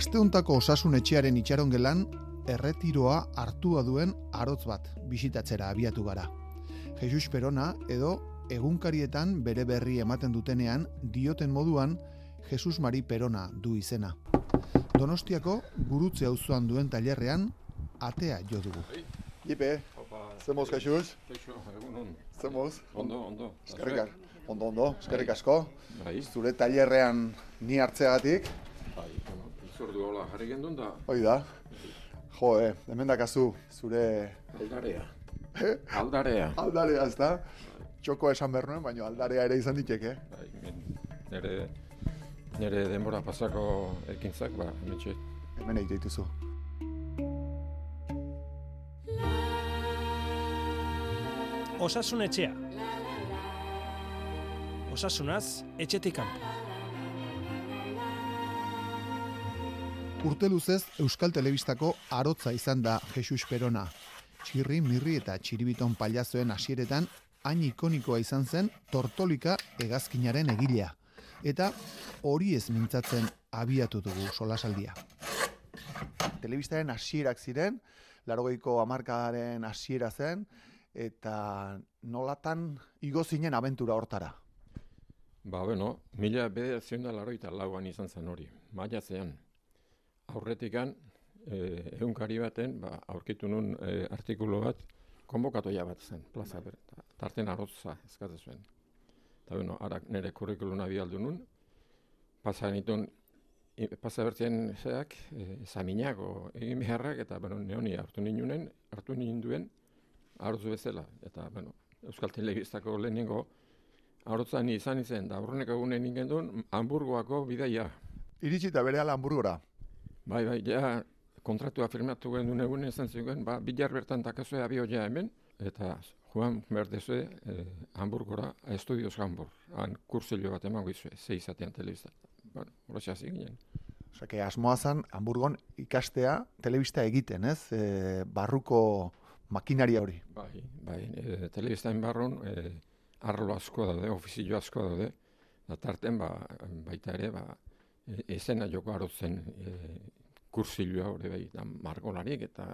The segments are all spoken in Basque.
Asteuntako osasun etxearen itxaron gelan, erretiroa hartua duen arotz bat bisitatzera abiatu gara. Jesus Perona edo egunkarietan bere berri ematen dutenean dioten moduan Jesus Mari Perona du izena. Donostiako gurutze auzoan duen tailerrean atea jo dugu. Ipe, zemoz Jesus? Zemoz? Ondo, ondo. Eskerrik. Ondo, ondo, eskerrik asko. Bai, Zure tailerrean ni hartzeagatik, izordu hola jarri gendun da, hoi da. Jo, eh, hemen dakazu, zure aldarea. Eh? Aldarea. aldarea, ez da? Txoko esan behar nuen, baina aldarea ere izan diteke. Bai, men, nere, nere denbora pasako ekintzak, ba, metxe, Hemen egite dituzu. Osasun etxea. Osasunaz, etxetik kanpo. Urte luzez Euskal Telebistako arotza izan da Jesus Perona. Txirri, mirri eta txiribiton paliazoen hasieretan hain ikonikoa izan zen tortolika hegazkinaren egilea. Eta hori ez mintzatzen abiatu dugu solasaldia. Telebistaren hasierak ziren, larogeiko hamarkadaren hasiera zen, eta nolatan igo zinen abentura hortara. ba, bueno, mila bederazion da laroita lauan izan zen hori, maiatzean. Aurretikan, e, egunkari baten, ba, aurkitu nun e, artikulu bat, konbokatoia bat zen, plaza ber, ta- tarten arotza eskatzen zuen. Eta, bueno, ara nire kurrikuluna bialdu nun, pasa nituen, i- pasa bertzen zeak, e, zaminago egin beharrak, eta, bueno, neoni hartu ninunen, hartu ninduen, arotzu bezala, eta, bueno, Euskal Telebistako lehenengo Arotza ni izan izen, da aurreneko egunen ingen duen, Hamburgoako bidaia. Iritsi eta bere hamburgora. Bai, bai, ja kontratua firmatu genuen egunen izan zuen, ba, bilar bertan takazue abio ja hemen, eta joan berdezue eh, Hamburgora, Estudios Hamburg, han kursillo bat emango izue, zeizatean telebista. Bueno, horretxe hasi ginen. Osea, que asmoa zen Hamburgon ikastea telebista egiten, ez? E, barruko makinaria hori. Bai, bai, e, telebistain barrun, e, arlo asko daude, ofizio asko daude, da tarten, ba, baita ere, ba, e, esena joko arotzen e, kursilioa hori bai, da margolarik eta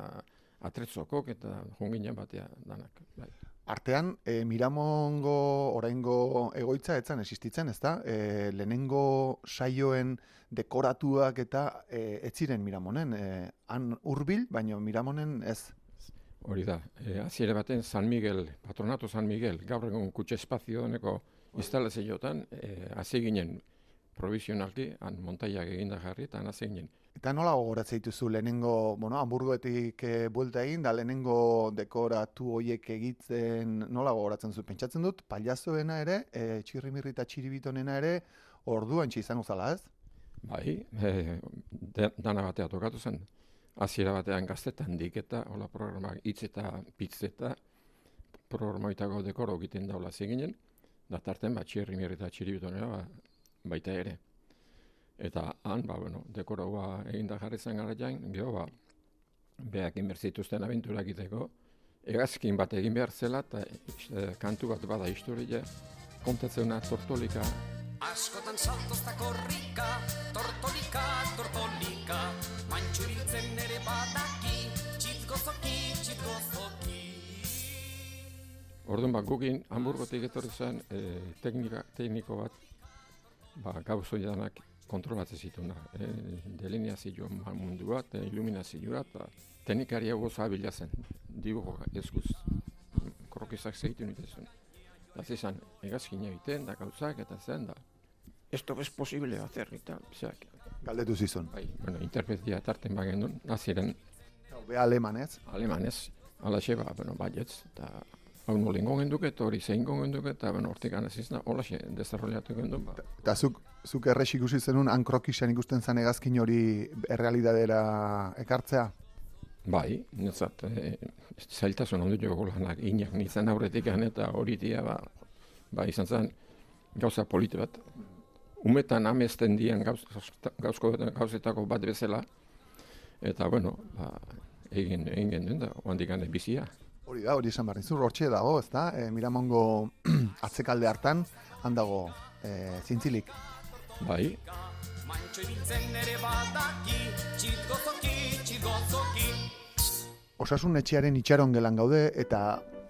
atretzokok eta junginen batea danak. Bai. Artean, e, Miramongo oraingo egoitza etzan existitzen, ezta? E, lehenengo saioen dekoratuak eta e, ez ziren Miramonen. E, han hurbil, baina Miramonen ez. Hori da, e, hasiera baten San Miguel, patronato San Miguel, gaur egun kutxe espazio honeko instalazioetan, e, ginen provisionalki, han montaiak eginda jarri, eta han ginen. Eta nola gogoratzen dituzu lehenengo, bueno, Hamburgoetik e, buelta egin, da lehenengo dekoratu hoiek egitzen, nola gogoratzen zu? Pentsatzen dut, paliazoena ere, e, txirrimirri eta txiribitonena ere, orduan izango zala, ez? Bai, e, de, dana batea tokatu zen. Hasiera batean gaztetan diketa, hola programa hitz eta pitz eta programoitako dekoro egiten daula zeginen, da tarten bat txirri mirri eta txiribitonera ba, baita ere. Eta han, ba, bueno, dekoroa eginda jarri zen garaian, geho, ba, beak inbertzituzten abentura egiteko, egazkin bat egin behar zela, eta e, kantu bat bada historia, kontatzeuna tortolika Askotan saltoz da korrika, tortolika, tortolika, mantxu ibiltzen ere badaki, txitgozoki, txitgozoki. Orduan, ba, gukin Hamburgotik etorri zen e, teknika, tekniko bat, ba, gauzo danak kontrolatzen zituen da. E, delineazio mundua, eta iluminazioa, eta teknikari hau goza abila zen, dibujo eskuz, krokizak zeitu nite zuen. Eta zizan, egazkin egiten, da gauzak, eta zen, da, esto es posible hacer, eta, zeak, Galdetu zizun. bai, bueno, interpretia tarten bagendun, naziren Be alemanez. alemanez, alaxe, ba, bueno, baietz, eta hau nola ingo genduke, eta hori zein ingo genduke, eta, bueno, hortik anez izan, holaxe, desarrollatu gendun, ba. Eta zuk, zuk errex ikusi zenun ankrokisan ikusten zen egazkin hori errealidadera ekartzea? Bai, netzat, e, zailtasun ondu jo lanak, inak nintzen aurretik eta hori dia, ba, ba, izan zen gauza politi bat. Umetan amesten dian gauz, gauzko, gauzetako bat bezala, eta, bueno, ba, egin, egin genduen da, oandik bizia. Hori da, hori esan behar nizur, hortxe dago, ez da? E, Miramongo atzekalde hartan, handago e, zintzilik. Bai. Osasun etxearen itxaron gelan gaude eta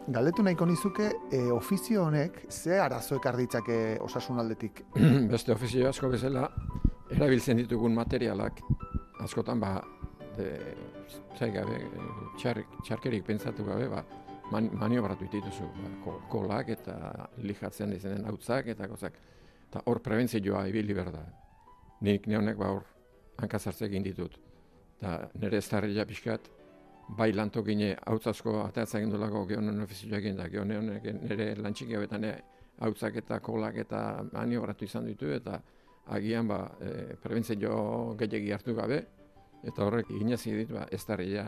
galdetu nahiko nizuke e, ofizio honek ze arazo ekar ditzake osasun aldetik. Beste ofizio asko bezala, erabiltzen ditugun materialak, askotan ba, de, zai gabe, eh, txar, txarkerik pentsatu gabe, ba, man, maniobratu dituzu, ba, ko- kolak eta lijatzen dizenen hautzak eta gozak. Eta hor prebentzioa ibili behar da. Nik neonek ba hor hankazartze egin ditut. Eta nire estarrila pixkat, bai lantokine hautz asko atatzen egin dulako gehonen ofizioa egin da, gehonen nire lantxiki hauetan hautzak eta kolak eta maniobratu izan ditu eta agian ba, e, prebentzio gehiagi hartu gabe, eta horrek ginezi dit, ba, ez darria,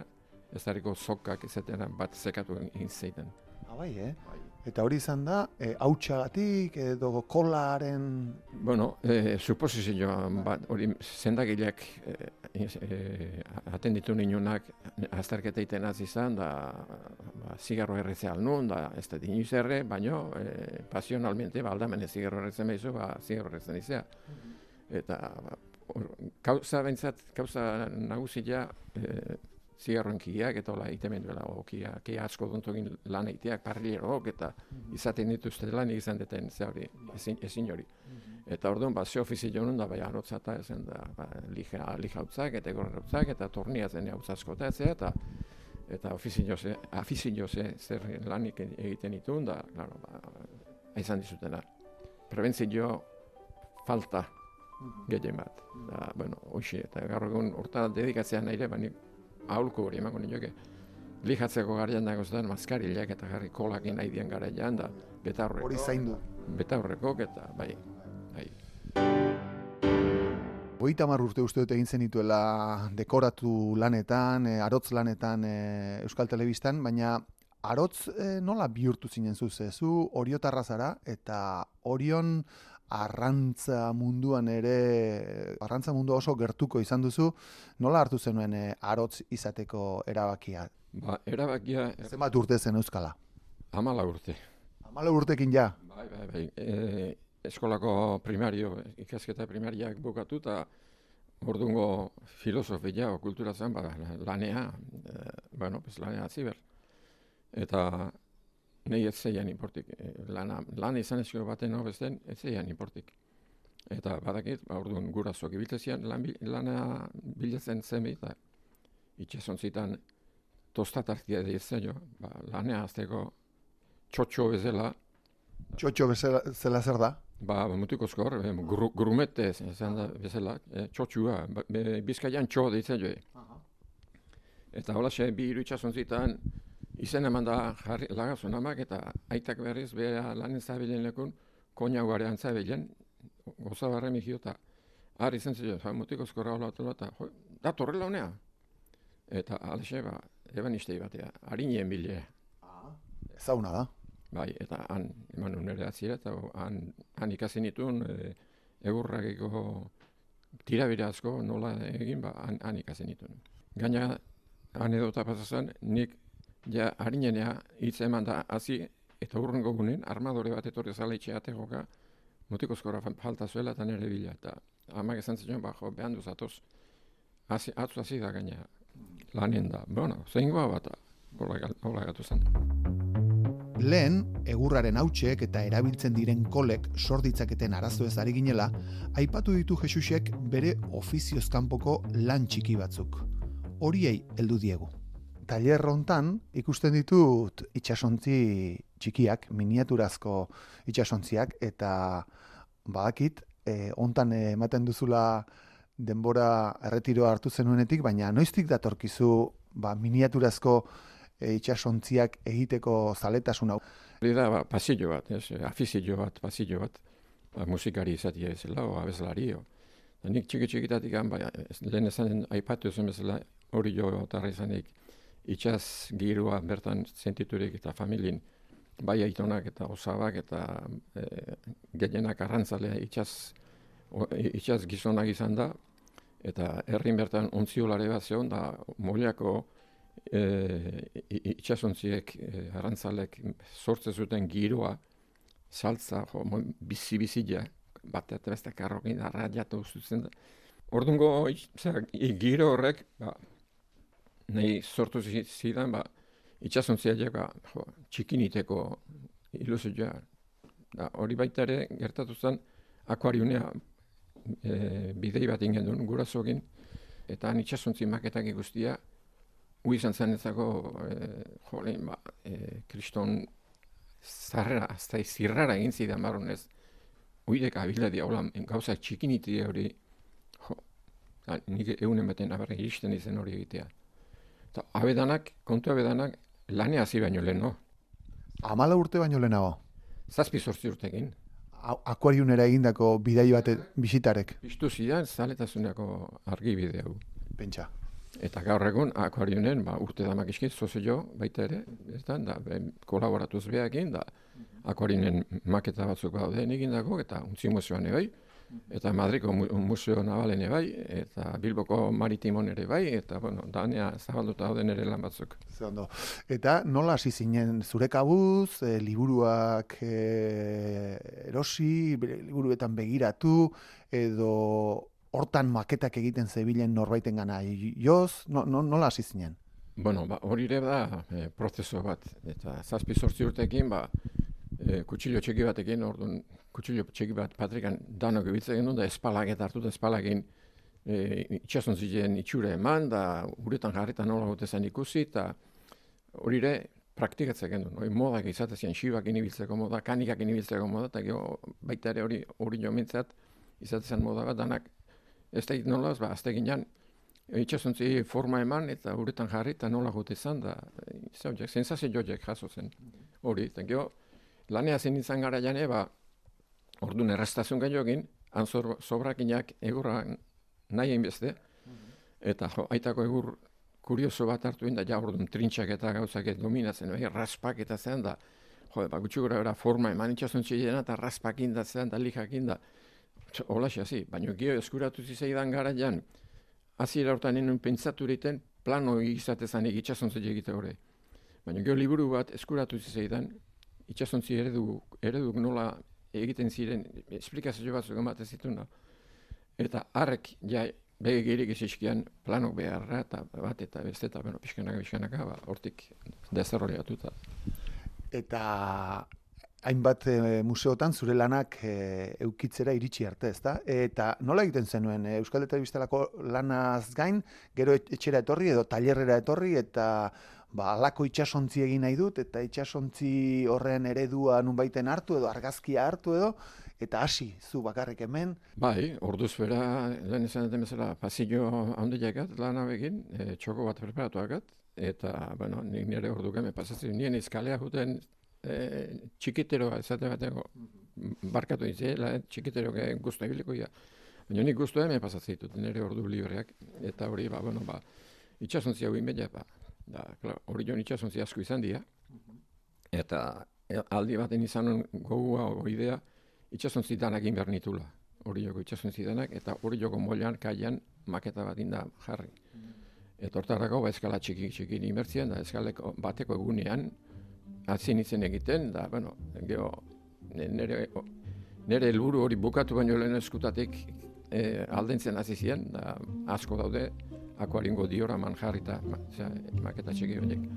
ez darriko zokak izaten bat zekatu egin zeiten. Ah, bai, eh? Eta hori izan da, e, hautsagatik edo kolaren... Bueno, e, suposizioa bat, hori zendagileak e, e, atenditu ninunak azterketa iten izan, da ba, zigarro erretzea alnun, da ez da inoiz erre, baino e, pasionalmente, ba, aldamen ez zigarro erretzen behizu, ba, zigarro erretzen izea. Eta, ba, kauza bentsat, kauza nagusia, e, zigarroen kiak eta hola itemen duela, o, kia, asko duntogin lan egiteak, parrilerok, eta izaten dituzte lan izan deten, ze hori, ezin, ezin hori. Eta orduan, ba, ze ofizio nun da, bai, arotzata ezen da, ba, lija, hautzak, eta egorre hautzak, eta tornia zen hautz asko eta etzea, eta eta ofizio ze, afizio ze, zer lanik egiten ditun, da, claro, ba, izan dizutena. Prebentzio falta gehien bat. Da, bueno, hoxe, eta gaur egun urta dedikatzea nahi ere, baina aholku hori emango nioke. Lijatzeko garaian dago zuten maskarilak eta jarri kolakin nahi dien garaian da, betaurreko. Hori zaindu. Betaurrekok eta bai, bai. Hogeita hamar urte uste dut egin zenituela dekoratu lanetan, e, arotz lanetan e, Euskal Telebistan, baina arotz e, nola bihurtu zinen zu ze? Zu oriotarra zara eta orion arrantza munduan ere, arrantza mundu oso gertuko izan duzu, nola hartu zenuen e, arotz izateko erabakia? Ba, erabakia Zenbat urte zen Euskala? amala urte. Amala urtekin ja. Bai, bai, bai. E, eskolako primario, ikasketa primariak bukatu eta ordungo filosofia o kultura zen, ba, lanea, e, bueno, pues lanea ziber. Eta nahi ez zeian inportik. E, lana, lan izan ezko baten hau besten, ez zeian inportik. Eta badakit, ba, orduan gurasoak ibiltzezian lan, lana bilatzen zen eta itxasonzitan tostatartia ditzen jo, ba, lanea azteko txotxo bezala, Txotxo bezala, zela zer da? Ba, ba mutiko skor, eh, gru, grumete izan da bezala, eh, txotxua, ba, bizkaian txo ditzen jo. Eta hola xe, bi hiru itxasun zitan, izen eman da jarri, lagazun amak, eta aitak berriz, bera lanen zabilen lekun, koina guarean zabilen, goza barre mihio, eta har izan zitzen, ja, mutiko skorra hola atola, eta jo, da torrela honea. Eta alaxe, ba, eban istei batea, harinien bile. Zauna da. Bai, eta han, eman nuen ere atzira, eta han, han ikasi nituen e, egurrakiko tirabire asko nola egin, ba, han, han ikasi nituen. Gaina, anedota pasatzen, nik ja harinenea hitz eman da hasi eta urrengo gunen, armadore bat etorri zala itxeate joka, mutikozkora fa- falta zuela eta nire bila. Eta amak esan zion, ba, jo, behan duzatoz, hasi, atzu hasi da gaina lanen da. Bueno, zeingoa bat, hola gatu zen. Lehen, egurraren hautsek eta erabiltzen diren kolek sorditzaketen arazo ez ari ginela, aipatu ditu Jesusek bere ofizioz kanpoko lan txiki batzuk. Horiei heldu diegu. Tailer hontan ikusten ditut itsasontzi txikiak, miniaturazko itsasontziak eta badakit eh, hontan eh, ematen duzula denbora erretiroa hartu zenuenetik, baina noiztik datorkizu ba, miniaturazko e, itsasontziak egiteko zaletasun hau. Hori da, ba, pasillo bat, ez, afizio bat, pasillo bat, ba, musikari izatia ezela, o abeslari, o. Da nik txiki txikitatik, ba, ez- lehen esan aipatu zen bezala, hori jo tarra izanik, itxaz girua bertan sentiturik eta familin, bai aitonak eta osabak eta e, gehienak arrantzalea itxaz, o, itxaz gizonak izan da, eta herrin bertan ontziolare bat zeon, da moliako e, i- itxasontziek e, arrantzalek sortze zuten giroa, saltza, jo, bizi-bizia, bat eta beste karrokin arraiatu zuzen da. Ordungo zera, giro horrek, ba, nahi sortu zi- zidan, ba, itxasontziak ba, jo, txikiniteko ilusioa. Da, hori baita ere gertatu zen akuariunea e, bidei bat ingen duen gurasokin, eta han itxasontzi maketak guztia, hu izan zen ezako, e, jo, lehen, ba, e, kriston zarrera, azta zirrara egin zidan barrunez, uidek abiladia, hola, gauza txikiniti hori, jo, da, nik egunen baten abarra iristen izen hori egitea. Eta abedanak, kontu abedanak, lanea hasi baino lehen, no? Amala urte baino lehenago. Zazpi zortzi urtekin. Akuariunera egindako bidai bate bisitarek, Piztu zidan, zaletasuneko argi hau. pentsa. Eta gaur egun, akuariunen, ba, urte damak izkiz, sozio baita ere, ez da, da kolaboratuz behakin, da, akuariunen maketa batzuk daude egindako, eta untzi museoan bai, eta Madriko mu museo navalen bai, eta Bilboko maritimon ere bai, eta, bueno, danea zabalduta dauden ere lan batzuk. Ze ondo. Eta nola hasi zinen zure kabuz, e, liburuak e, erosi, liburuetan begiratu, edo hortan maketak egiten zebilen norbaiten gana joz, no, no, nola hasi zinen? Bueno, ba, hori ere da e, prozeso bat, eta zazpi sortzi urtekin, ba, e, kutsillo txiki batekin, orduan, kutsillo txiki bat patrikan danok ibiltzen genuen, da espalak eta hartu da espalakin e, itxason ziren itxure eman, da uretan jarritan nola gote zen ikusi, eta hori ere praktikatzen genuen, hori modak izatezian, xibak inibiltzeko moda, kanikak inibiltzeko moda, eta baita ere hori hori jo mintzat, izatezen moda bat, danak ez da nola, ba, azte ginean, itxasontzi forma eman eta uretan jarri eta nola gote izan da, zaudek, sensazio joiek jaso zen. Hori, eta gero, lanea zen izan gara jane, ba, orduan errastazun gaiokin, han zor- sobrakinak egurra nahi egin beste, eta jo, aitako egur kurioso bat hartu inda, ja orduan trintxak eta gauzak ez dominatzen, bai, raspak eta zen da, jo, ba, gutxi gora forma eman itxasontzi jena eta raspak inda zen da, lijak inda, Hola hasi, baina gio eskuratu zizaidan gara jan, hasiera hortan nuen pentsatu egiten plano izatezan itxasontzi egite hori. Baina gero liburu bat eskuratu zizaidan, itxasontzi eredu, ereduk nola egiten ziren, esplikazio batzuk ematen zituen da. Eta harrek, ja, bege girik izizkian planok beharra, eta bat eta beste, eta bueno, pixkanaka, pixkanaka, ba, hortik dezerroleatuta. Eta hainbat e, museotan zure lanak e, eukitzera iritsi arte, ezta? Eta nola egiten zenuen e, Euskal Telebistalako lanaz gain, gero et- etxera etorri edo tailerrera etorri eta ba alako itsasontzi egin nahi dut eta itsasontzi horren eredua nunbaiten hartu edo argazkia hartu edo eta hasi zu bakarrik hemen Bai, orduz bera, lehen esan duten bezala, pasillo handiakat lan begin, e, txoko bat preparatuakat, eta, bueno, nik nire ordu geme pasatzen, nien izkalea juten e, txikiteroa, esate bateko, barkatu izela, txikitero guztu ebiliko ja. Baina nik guztu hemen pasatzen ditut, nire ordu libreak, eta hori, ba, bueno, ba, itxasontzi hau inbella, ba, da, klar, hori joan itxasontzi asko izan dira, eta e, aldi baten izan gogua o idea, itxasontzi danak behar nitula. Hori joko itxasontzi danak, eta hori joko molan, kaian, maketa bat inda jarri. Eta hortarako, ba, eskala txiki txiki inbertzien, da eskaleko bateko egunean, hasi nintzen egiten, da, bueno, gero, nire, nire helburu hori bukatu baino lehen eskutatik e, aldentzen hasi ziren, da, asko daude, akuaringo dioraman jarrita, ma, zera, maketa txiki horiek.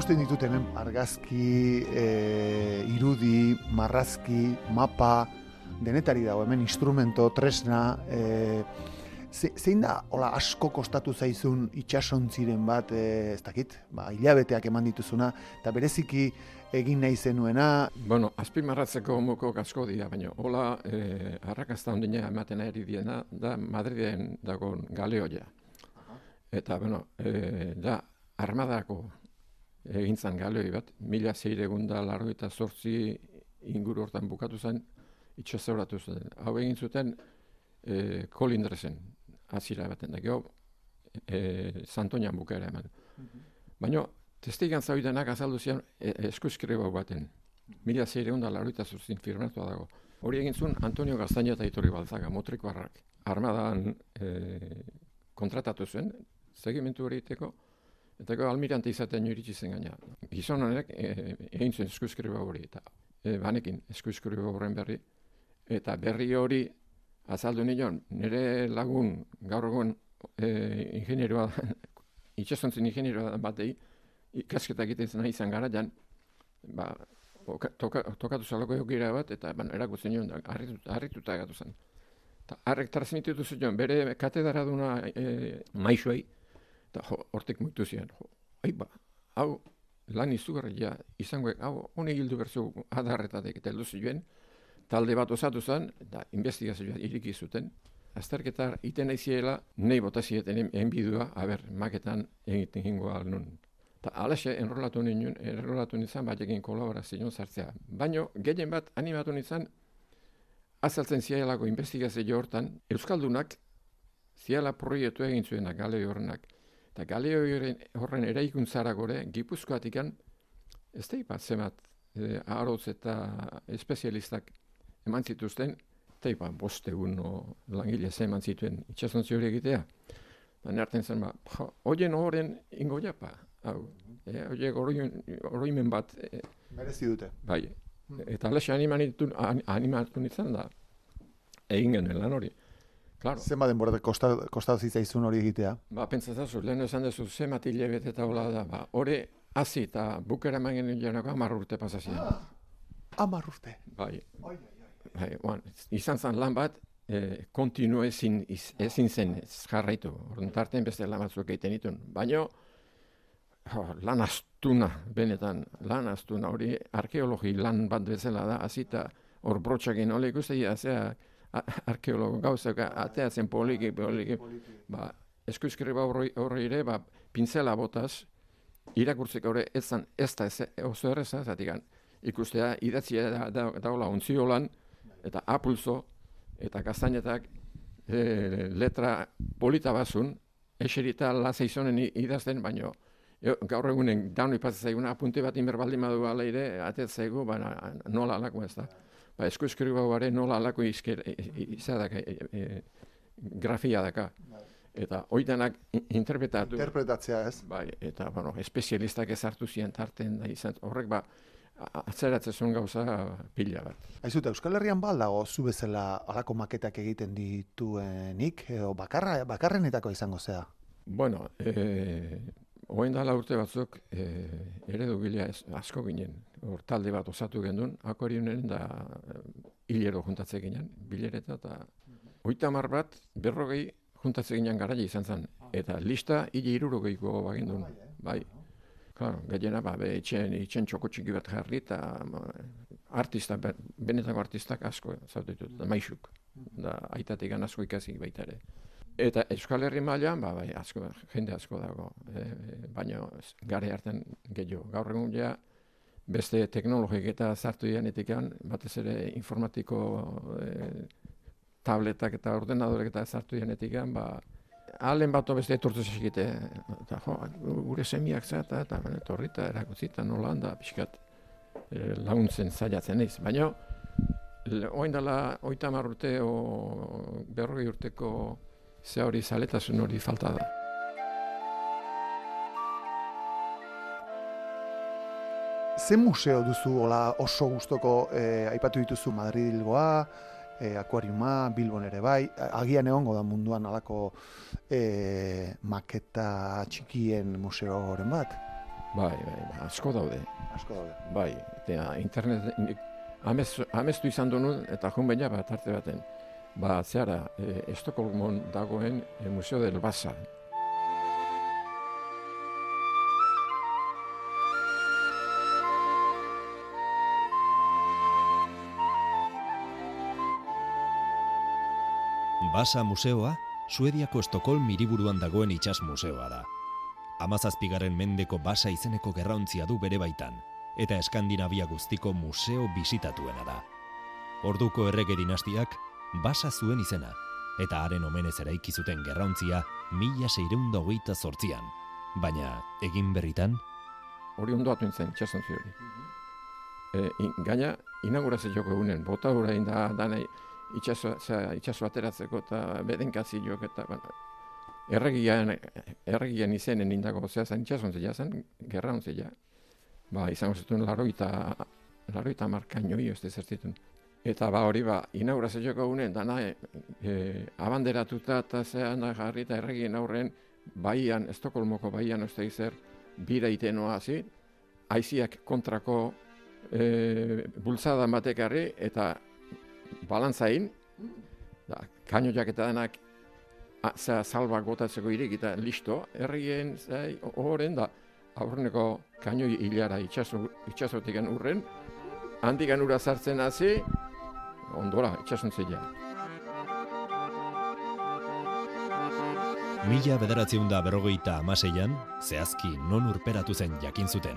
ikusten ditut hemen argazki, e, irudi, marrazki, mapa, denetari dago hemen instrumento, tresna, e, ze, zein da hola asko kostatu zaizun itsasontziren bat, e, ez dakit, ba, hilabeteak eman dituzuna, eta bereziki egin nahi zenuena, Bueno, azpimarratzeko muko asko dira, baina hola eh, arrakasta ondina ematen ari diena da Madriden dagoen galeoia. Eta, bueno, eh, da armadako egintzan galeoi bat, mila zeiregun da laro eta zortzi inguru hortan bukatu zen, itxasauratu zen. Hau egin zuten eh, kolindresen, azira baten da, geho, eh, Santoñan bukaera eman. Baina, testigan zaudenak azaldu zian e, eskuskriba baten. Mila zeireun da laroita zuzin firmatua dago. Hori egin zuen Antonio Gaztaina eta Iturri Balzaga, motriko harrak. Armadan e, kontratatu zuen, segimentu hori egiteko, Eta go almirante izaten iritsi zen gaina. Gizon honek e, egin zuen eskuskriba hori eta e, banekin eskuskriba horren berri. Eta berri hori azaldu nion, nire lagun gaur egun e, ingenieroa, itxasontzen ingenieroa batei, ikasketa egiten zen izan gara, jan, ba, oka- toka, tokatu zalako eukira bat, eta bueno, erakutzen da, harrituta, harrituta gatu zen. Eta harrek transmititu zion, bere katedara duna e, maixuei, eta hortik muitu ziren, ai ba, hau lan izugarria izango, hau honek hildu berzu adarretatek eta heldu zioen, talde bat osatu zen, eta investigazioa iriki zuten, azterketa iten naiziela, nahi bota zieten enbidua, haber, maketan egiten jingo nun. Eta alaxe enrolatu ninen, enrolatu nintzen batekin kolaborazioan sartzea. Baino, gehien bat animatu nintzen, azaltzen zielako investigazio hortan, Euskaldunak ziela proiektu egin zuenak galeo horrenak. Eta galeo horren, eraikuntzara gore, gipuzkoatikan, ez da ipat zemat, e, eta espezialistak eman zituzten, eta ipat boste uno langile ze eman zituen itxasontzi hori egitea. Baina hartzen zen, ba, hoien horren ingo japa, hau, e, horiek oroimen, bat, e, Merezi dute. bai, eta alaxe animatu, an- animatu nintzen da, egin genuen lan hori. Claro, Zenba denbora kosta, kostatu zitzaizun hori egitea? ba, pentsatzazu, lehen esan duzu, ze matile bete eta hola da, ba, hori hasi eta bukera eman genuen janako hamar urte pasazien. Amar urte. Bai, bai, bueno, izan zen lan bat, e, kontinu ezin, iz- ezin zen ez jarraitu. Orduan tartean beste lan batzuk egiten ditun. Baina, jo, lan astuna, benetan, lan astuna, hori arkeologi lan bat bezala da, hasita hor brotxakin, hori ikuste, zea, a- arkeologo gauzak ateatzen poliki, poliki, ba, eskuizkriba horri, horri ere, ba, pinzela botaz, irakurtzeko hori ez zan, ez da ez, oso erreza, zatikan, ikustea idatzia da, da, daula ontziolan, eta apulzo, eta kastainetak e, letra polita bazun, eserita lazaizonen i- idazten, baino, jo, gaur egunen daun ipatzen zaiguna apunte bat inber baldin badu ala ere, atet zaigu, baina nola alako ez da. Ba, esku bare nola alako izker, e, e, izadak, e, e, grafia daka. Eta oitanak interpretatu. Interpretatzea ez? Bai, eta bueno, espezialistak ezartu ziren tarten da izan, horrek ba, atzeratzen gauza pila bat. Aizuta, Euskal Herrian ba dago zu bezala alako maketak egiten dituenik, edo bakarra, bakarrenetako izango zea. Bueno, e, oen dala urte batzuk e, eredu gila ez, asko ginen. Hor talde bat osatu gendun, akorionen da e, hilero juntatze ginen, bilereta eta oita hamar bat, berrogei juntatze ginen garaia izan zen. Eta lista hile irurogeiko bagindun, bai. Claro, gehiena, ba, be, itxen, itxen txoko txiki bat jarri eta artista, be- benetako artistak asko zautitut, da maixuk. Da, aitatik asko ikasi baita ere. Eta Euskal Herri mailan ba, bai, asko, jende asko dago, e, baina ez, gare hartan gehiago. Gaur egun ja, beste teknologik eta zartu dianetikan, batez ere informatiko e, tabletak eta ordenadorek eta zartu dianetikan, ba, Alen bat beste etortu zezikite, eta jo, gure semiak za, eta, eta bueno, etorri eta erakutzi, eta nola handa, pixkat, e, laguntzen zailatzen naiz. Baina, le- oin dela, oita hamar urte, o berrogei urteko ze hori zaletasun hori falta da. Ze museo duzu hola oso gustoko eh, aipatu dituzu Madrilgoa, eh, akuariuma, Bilbon ere bai, agian egongo da munduan alako eh, maketa txikien museoren bat. Bai, bai, bai, asko daude. Asko daude. Bai, eta internet, amez, amestu izan duen, eta jun baina bat arte baten. Ba, zehara, e, Estokolmon dagoen e, Museo del Basa. Basa museoa, Suediako Estokolm hiriburuan dagoen itsas museoa da. Amazazpigaren mendeko Basa izeneko gerrauntzia du bere baitan, eta Eskandinavia guztiko museo bisitatuena da. Orduko errege dinastiak Basa zuen izena, eta haren omenez eraiki zuten gerrauntzia mila seireunda hogeita zortzian. Baina, egin berritan, Hori ondo atu nintzen, itxasontzi hori. E, in, gaina, inaugurazioko egunen, bota hura da, dana itxaso, zera, itxaso ateratzeko eta bedenkazioak eta, bueno, erregian, erregian izenen indako zea zen, itxasontzia zen, gerra ontzia. Ba, izango zituen laroita, laroita markainoi, ez dezertitun. Eta ba hori ba, inaugurazioako unen, dana e, e, abanderatuta eta zean jarri eta erregien aurren baian, Estokolmoko baian uste izer, bira itenoa hasi, aiziak kontrako e, bultzada batekarri eta balantzain, da, kainoak eta denak a- zera salba gotatzeko irik eta listo, erregien zai, horren da, aurreneko kainoi hilara itxaso, itxasotik urren, handikan ura sartzen hasi, ondora, itxasontzia. Mila bederatziun da berrogeita amaseian, zehazki non urperatu zen jakin zuten.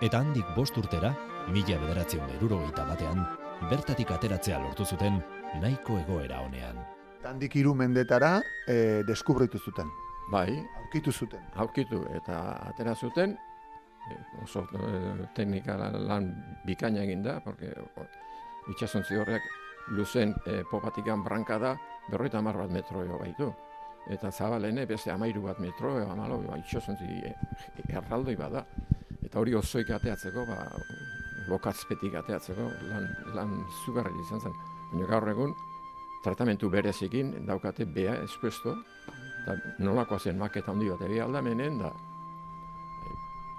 Eta handik bost urtera, mila bederatziun erurogeita batean, bertatik ateratzea lortu zuten nahiko egoera honean. Handik hiru mendetara e, deskubritu zuten, Bai, aurkitu zuten. aurkitu eta atera zuten, e, oso e, teknika lan bikaina egin da, porque o, itxasontzi horrek luzen e, popatikan branka da, berroita hamar bat metro jo baitu. Eta zabalene beste amairu bat metro, e, amalo, ba, itxasontzi e, erraldoi bada. Eta hori osoik ateatzeko, ba, lokazpetik ateatzeko, lan, lan zugarri izan zen. Baina gaur egun, tratamentu berezikin daukate bea espuesto, eta nolakoa zen maketa handi bat egia aldamenen, da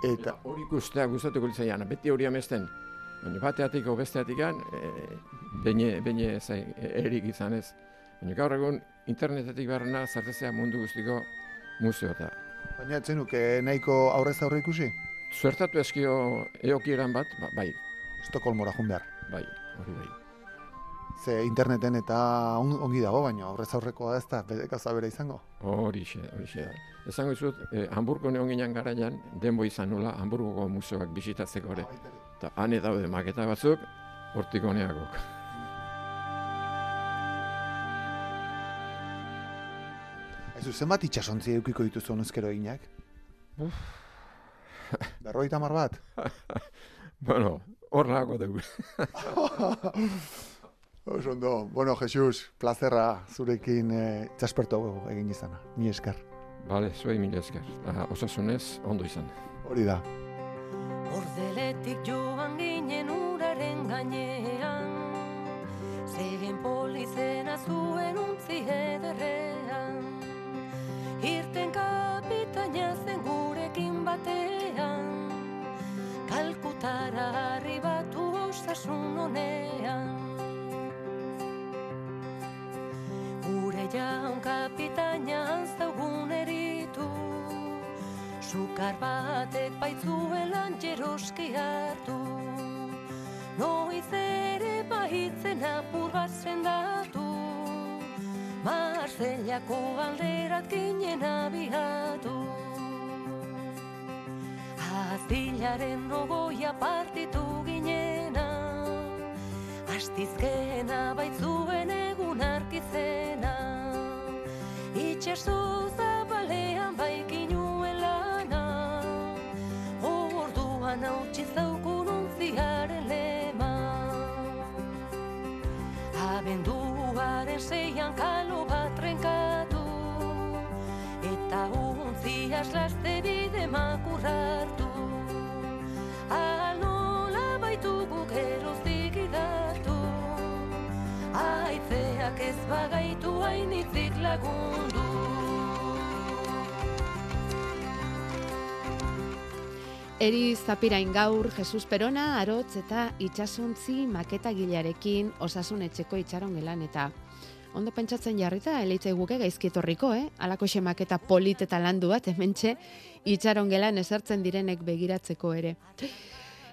Eta hori ikustea gustatuko litzaian, beti hori amesten, baina bateatik o besteatikan, e, beine, beine zai, erik izan ez. Baina gaur egun internetetik barrena zartezea mundu guztiko museota. baina etzen nuke nahiko aurrez aurre ikusi? Zuertatu eskio eokieran bat, ba, bai, Estokolmora jun behar. bai, hori bai. Ze interneten eta on- ongi dago, baina aurrez aurrekoa ez da bere gauza bera izango. Horixe, horixe da. Esango dizut, eh, Hamburgo neon ginen garaian, denbo izan nula, Hamburgoko museoak bisitatzeko ere. Eta hane daude maketa batzuk, hortik honeakok. Aizu, zenbat itxasontzi edukiko dituzu honezkero eginak? Berroita mar bat? Bueno, hor nago dugu. Oso ondo. Bueno, Jesus, plazerra zurekin eh, txaspertu egin izana. Ni esker. Bale, zuei mila esker. Eta osasunez, ondo izan. Hori da. Ordeletik joan ginen uraren gainean Zegen polizena zuen untzi ederrean Irten kapitaina zen gurekin batean. Kalkutara arribatu osasun honean. Gure jaun kapitaina zaugun eritu. Sukar batek baitzuelan jeroski hartu. Noiz ere baitzen apur bat sendatu Marzelako alderat ginen abiatu. Aztilaren nogoia partitu ginena Astizkena baitzuen egun arkizena Itxaso zabalean baikinuen lana Orduan hautsi zaukun untziaren lema. Abenduaren seian kalo untziaz laste bide makurrartu. Alola baitugu geroztik idatu Aitzeak ez bagaitu hainitzik lagundu. Eri Zapirain gaur, Jesus Perona, Arotz eta itxasontzi maketa gilarekin osasun etxeko itxaron gelan eta ondo pentsatzen jarrita, eleitza guke gaizkietorriko, eh? Alako maketa polit eta landu bat, hementxe itxaron gelan esertzen direnek begiratzeko ere.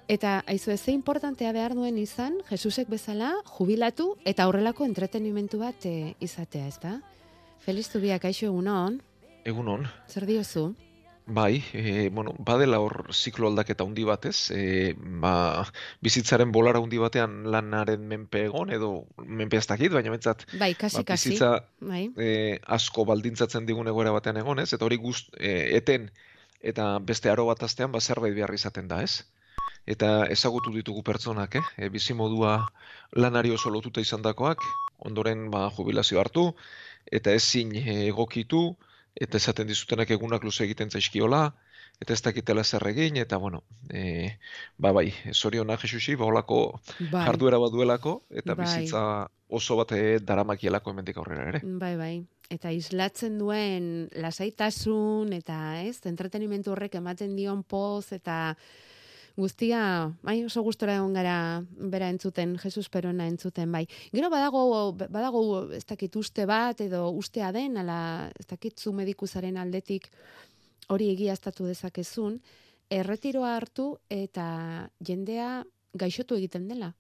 Eta aizu ez importantea behar duen izan, Jesusek bezala jubilatu eta horrelako entretenimentu bat eh, izatea, ezta? Feliz biak aixo egunon, Egunon, zer diozu? Bai, e, bueno, badela hor ziklo aldaketa handi batez, e, ba, bizitzaren bolara handi batean lanaren menpe egon, edo menpe ez dakit, baina betzat, Bai, ba, kasi, kasi. bizitza Bai. e, asko baldintzatzen digun egoera batean egonez, eta hori guzt, e, eten eta beste aro bat astean, ba, zerbait behar izaten da, ez? Eta ezagutu ditugu pertsonak, eh? E, bizimodua lanari oso lotuta izandakoak, ondoren ba, jubilazio hartu, eta ezin egokitu, eta esaten dizutenak egunak luze egiten zaizkiola, eta ez dakitela zer egin, eta bueno, e, ba bai, zoriona Jesusi, ba holako Bai, jarduera bat duelako, eta Bai. bizitza oso bat eh, daramakielako hemendik aurrera ere. bai, bai. Eta islatzen duen lasaitasun eta ez, entretenimentu horrek ematen dion poz eta guztia, bai, oso gustora egon gara bera entzuten, Jesus Perona entzuten, bai. Gero badago, badago ez dakit uste bat edo ustea den, ala ez dakit zu medikusaren aldetik hori egiaztatu dezakezun, erretiroa hartu eta jendea gaixotu egiten dela.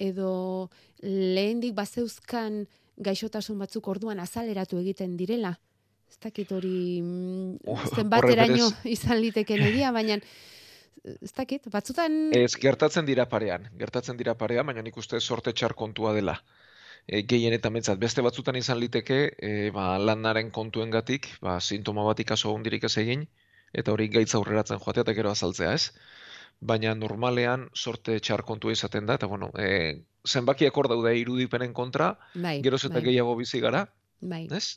Edo lehendik bazeuzkan gaixotasun batzuk orduan azaleratu egiten direla. Ez dakit hori mm, zenbateraino izan liteken egia, baina ez dakit, batzutan Ez gertatzen dira parean, gertatzen dira parean, baina nik uste sorte txar kontua dela. E, gehien eta mentzat, beste batzutan izan liteke, e, ba, lanaren kontuengatik, ba, sintoma bat ikaso hondirik ez egin, eta hori gaitza aurreratzen joatea eta gero azaltzea, ez? Baina normalean sorte txar kontua izaten da, eta bueno, e, zenbakiak hor daude irudipenen kontra, bai, geroz eta bai, gehiago bizi gara, bai, ez?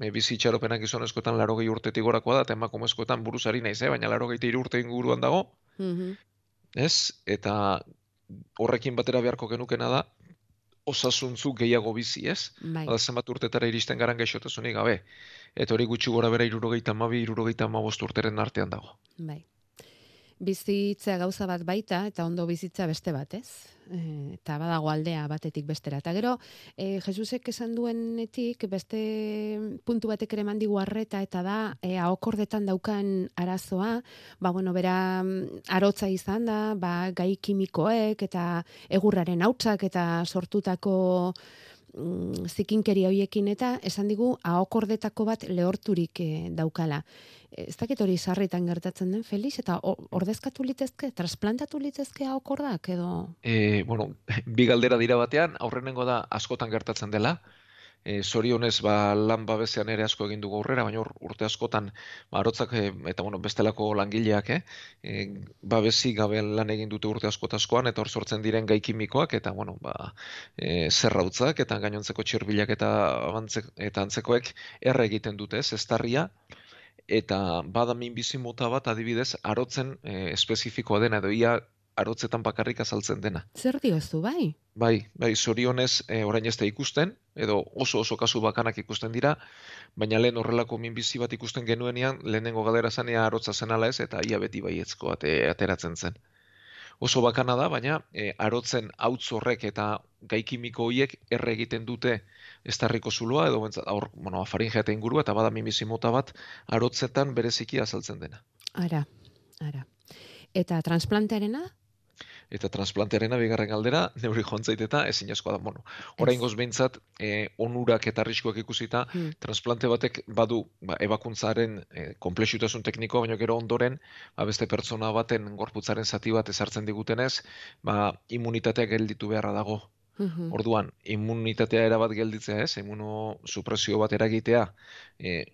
E, bizi itxaropenak gizonezkoetan laro gehi urtetik gorakoa da, eta emakumezkoetan buruzari naiz, eh? baina laro gehi urte inguruan dago, mhm, ez? Eta horrekin batera beharko genukena da, osasuntzu gehiago bizi, ez? bai, Bada zenbat urtetara iristen garan gaixotasunik gabe. Eta hori gutxi gora bera irurogeita amabi, irurogeita amabost urteren artean dago. bai. Bizitza gauza bat baita eta ondo bizitza beste bat, ez? E, eta badago aldea batetik bestera. Eta gero, e, Jesusek esan duenetik beste puntu batek ere eman digu arreta eta da e, ahokordetan daukan arazoa, ba bueno, bera mm, arotza izan da, ba gai kimikoek eta egurraren hautsak eta sortutako mm, zikinkeria hoiekin eta esan digu ahokordetako bat lehorturik eh, daukala. Ez dakit hori sarritan gertatzen den, Felix, eta ordezkatu litezke, trasplantatu litezke ahokordak edo... E, bueno, bi galdera dira batean, aurrenengo da askotan gertatzen dela, e, zorionez ba, lan babesean ere asko egin dugu aurrera, baina urte askotan ba, arotzak e, eta bueno, bestelako langileak eh, e, babesi gabe lan egin dute urte askot askoan eta hor sortzen diren gai kimikoak eta bueno, ba, e, zerrautzak eta gainontzeko txirbilak eta, abantzek, eta antzekoek erre egiten dute, ez, eztarria, eta bada minbizi mota bat adibidez arotzen e, espezifikoa dena edo ia arotzetan bakarrik azaltzen dena. Zer diozu, bai? Bai, bai, zorionez e, orain ez da ikusten, edo oso oso kasu bakanak ikusten dira, baina lehen horrelako minbizi bat ikusten genuenean, lehenengo galdera zanea arotza zen ala ez, eta ia beti baiezko ate, ateratzen zen. Oso bakana da, baina e, arotzen hautz horrek eta gai kimiko horiek erre egiten dute estarriko zuloa, edo bentsat, aur, bueno, afaringe eta ingurua, eta bada minbizi mota bat arotzetan bereziki azaltzen dena. Ara, ara. Eta transplantearena? Eta transplantearena bigarren galdera, neuri jontzait eta ezinezkoa da. Bueno, oraingoz behintzat, e, onurak eta arriskuak ikusita, Hmm. transplante batek badu ba, ebakuntzaren e, komplexutasun teknikoa, baina gero ondoren, ba, beste pertsona baten gorputzaren zati bat ezartzen digutenez, ba, immunitatea gelditu beharra dago. Mhm. Orduan, immunitatea erabat gelditzea ez, immunosupresio bat eragitea, e,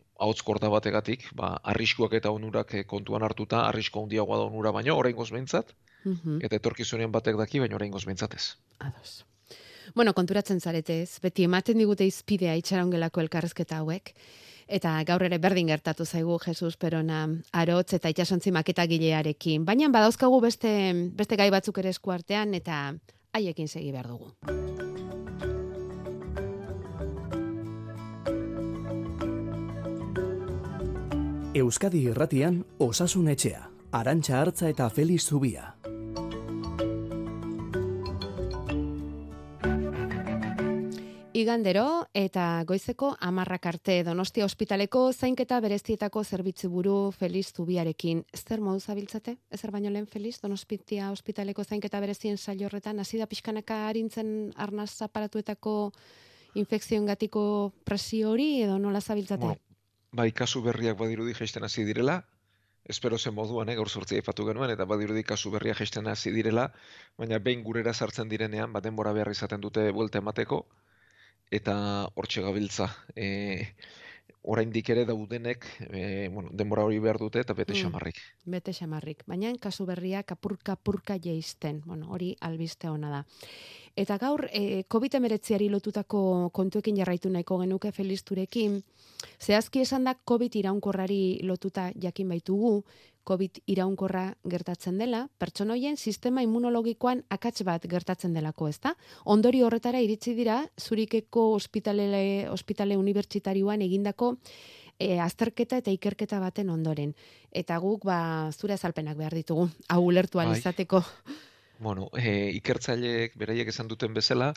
korta bategatik, ba, arriskuak eta onurak e, kontuan hartuta, arrisku handiagoa da onura baino, oraingoz behintzat, Mhm. eta etorkizunean batek daki, baina oraingoz behintzat ez. Ados. Bueno, konturatzen zarete ez, beti ematen digute izpidea itxarongelako elkarrezketa hauek, eta gaur ere berdin gertatu zaigu Jesus Perona arotz eta itxasontzi maketa gilearekin. Baina badauzkagu beste, beste gai batzuk ere esku artean, eta haiekin segi behar dugu. Euskadi irratian osasun etxea, arantxa hartza eta Feliz Zubia. Igandero eta goizeko amarrak arte Donostia ospitaleko zainketa berezietako zerbitzu buru Feliz Zubiarekin. Zer modu zabiltzate? Ezer baino lehen Feliz Donostia ospitaleko zainketa berezien saio horretan hasi da pixkanaka arintzen arnaz aparatuetako infekzioengatiko presio hori edo nola zabiltzate? Bueno, bai, kasu berriak badirudi jaisten hasi direla, espero zen moduan, eh, gaur sortzea aipatu genuen, eta badirudi kasu berriak jaisten hasi direla, baina behin gurera sartzen direnean, bat denbora behar izaten dute buelta emateko, eta hortxe gabiltza. E, oraindik ere daudenek, e, bueno, denbora hori behar dute eta bete Mm. xamarrik. Bete xamarrik. Baina kasu berriak apurka apurka jeisten. Bueno, hori albiste ona da. Eta gaur, e, COVID-19ari lotutako kontuekin jarraitu nahiko genuke Felisturekin, zehazki esan da COVID iraunkorrari lotuta jakin baitugu, COVID iraunkorra gertatzen dela, pertsonoien sistema immunologikoan akats bat gertatzen delako, ezta? Ondori horretara iritsi dira Zurikeko ospitale, ospitale unibertsitarioan egindako e, azterketa eta ikerketa baten ondoren. Eta guk ba zure azalpenak behar ditugu, hau ulertu Bai. izateko. Bueno, e, ikertzaileek beraiek esan duten bezala,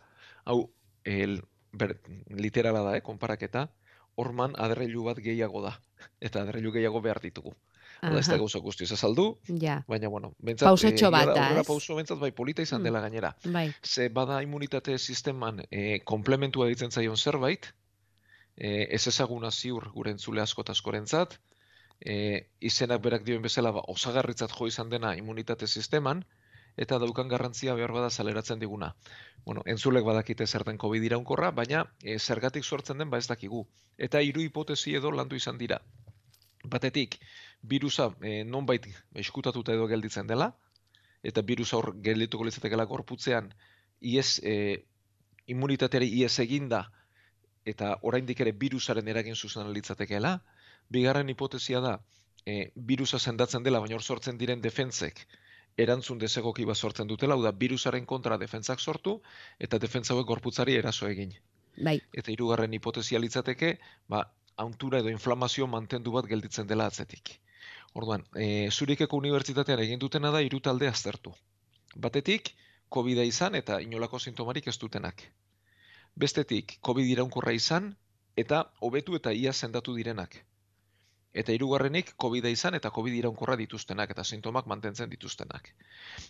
hau el, ber, literala da, eh, konparaketa, horman aderreilu bat gehiago da. Eta aderreilu gehiago behar ditugu. Hau da, ez da gauza guztiz azaldu, Ja, baina, bueno, bentsat, Pausotxo bat da, ez? pauso bentsat bai polita izan Mm. dela gainera. bai. Ze bada immunitate sisteman e, komplementua ditzen zaion zerbait, e, ez ezaguna ziur gure entzule asko eta askorentzat, e, izenak berak dioen bezala ba, osagarritzat jo izan dena immunitate sisteman, eta daukan garrantzia behar bada saleratzen diguna. Bueno, entzulek badakite zerten COVID iraunkorra, baina e, zergatik sortzen den ba ez dakigu. Eta hiru hipotesi edo landu izan dira. Batetik, birusa e, nonbait eskutatuta edo gelditzen dela, eta birusa hor geldituko litzatekeela gorputzean, ies, e, immunitateari ies eginda, eta oraindik ere virusaren eragin zuzena litzatekeela. Bigarren hipotesia da, e, virusa sendatzen dela, baina hor sortzen diren defentsek erantzun desegoki bat sortzen dutela, hau da, virusaren kontra defentsak sortu, eta defentsa hauek gorputzari eraso egin. Bai, Eta hirugarren hipotesia litzateke, ba, hauntura edo inflamazio mantendu bat gelditzen dela atzetik. Orduan, e, Zurikeko Unibertsitatean egin dutena da hiru talde aztertu. Batetik, covid izan eta inolako sintomarik ez dutenak. Bestetik, COVID iraunkorra izan eta hobetu eta ia sendatu direnak. Eta hirugarrenik COVID izan eta COVID iraunkorra dituztenak eta sintomak mantentzen dituztenak.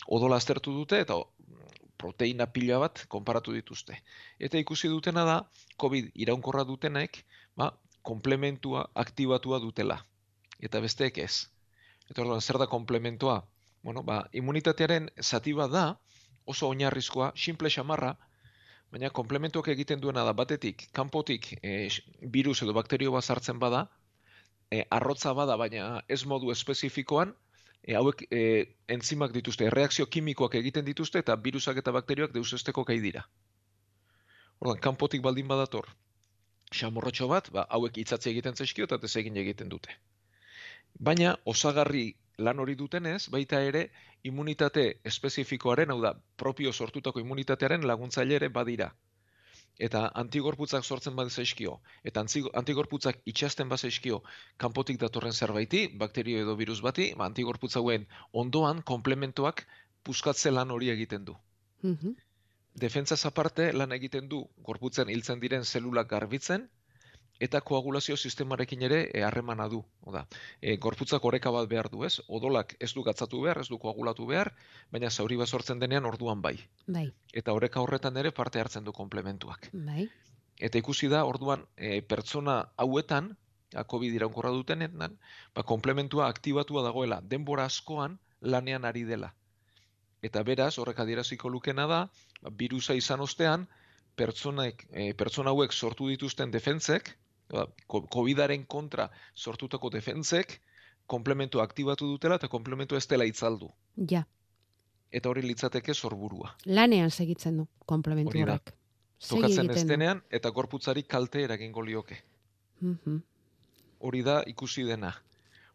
Odola aztertu dute eta mm, proteina pila bat konparatu dituzte. Eta ikusi dutena da COVID iraunkorra dutenek, ba, komplementua aktibatua dutela. Eta besteek ez. Eta orduan zer da komplementua? Bueno, ba, immunitatearen zati bat da, oso oinarrizkoa, simple xamarra, baina komplementuak egiten duena da batetik, kanpotik e, virus edo bakterio bat sartzen bada, e, arrotza bada, baina ez modu espezifikoan, e, hauek e, entzimak dituzte, erreakzio kimikoak egiten dituzte, eta virusak eta bakterioak deusesteko gai dira. Orduan, kanpotik baldin badator, xamorrotxo bat, ba, hauek itzatzi egiten zaizkio eta desegin egiten dute. Baina, osagarri lan hori dutenez, baita ere, immunitate espezifikoaren, hau da, propio sortutako immunitatearen laguntzaile ere badira. Eta antigorputzak sortzen bat zaizkio, eta antigorputzak itxasten bat zaizkio kanpotik datorren zerbaiti, bakterio edo virus bati, ba, antigorputz hauen ondoan komplementoak puskatze lan hori egiten du. mhm, Defentzaz aparte lan egiten du gorputzen hiltzen diren zelulak garbitzen, eta koagulazio sistemarekin ere eh, harremana du. Oda, e, gorputzak oreka bat behar du, ez? Odolak ez du gatzatu behar, ez du koagulatu behar, baina zauri bat sortzen denean orduan bai. bai, Eta oreka horretan ere parte hartzen du komplementuak. bai, Eta ikusi da orduan e, pertsona hauetan, COVID iraunkorra dutenetan, ba, komplementua aktibatua dagoela, denbora askoan lanean ari dela. Eta beraz, horrek adieraziko lukena da, ba, virusa izan ostean, pertsonaek, e, pertsona hauek sortu dituzten defentsek, ko- COVIDaren kontra sortutako defentsek, komplementu aktibatu dutela eta komplementu ez dela itzaldu. ja. Eta hori litzateke sorburua. Lanean segitzen du komplementu horrek. Tokatzen ez denean eta gorputzari kalte eragingo lioke. Mhm, hori da ikusi dena.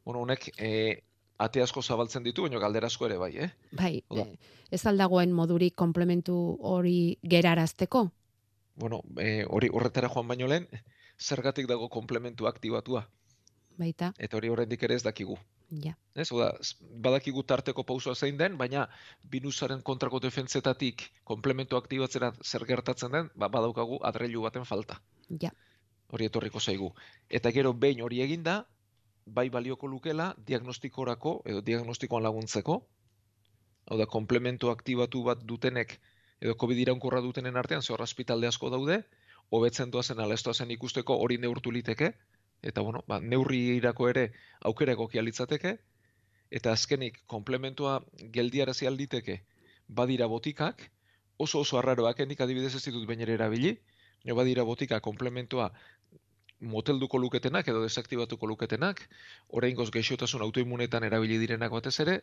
Bueno, honek e, ate asko zabaltzen ditu, baina galdera asko ere bai, eh? Bai, Oda. eh, ez aldagoen modurik komplementu hori gerarazteko? Bueno, e, hori horretara joan baino lehen, zergatik dago komplementu aktibatua, Baita, eta hori oraindik ere ez dakigu. ja. Ez, oda, badakigu tarteko pausoa zein den, baina binusaren kontrako defentzetatik komplementu aktibatzera zer gertatzen den, ba, badaukagu adreilu baten falta. Ja. Hori etorriko zaigu. Eta gero behin hori eginda, bai balioko lukela diagnostikorako edo diagnostikoan laguntzeko. Hau da, komplementu aktibatu bat dutenek edo COVID iraunkorra dutenen artean, ze hor ospitalde asko daude, hobetzen doazen ala ez doazen ikusteko hori neurtu liteke, eta bueno, ba, neurri irako ere aukera egokia litzateke, eta azkenik komplementua geldiarazi alditeke badira botikak, oso oso arraroak, nik adibidez ez ditut bainera erabili, baina badira botika komplementua motelduko luketenak edo desaktibatuko luketenak, oraingoz gaixotasun autoimmunetan erabili direnak batez ere,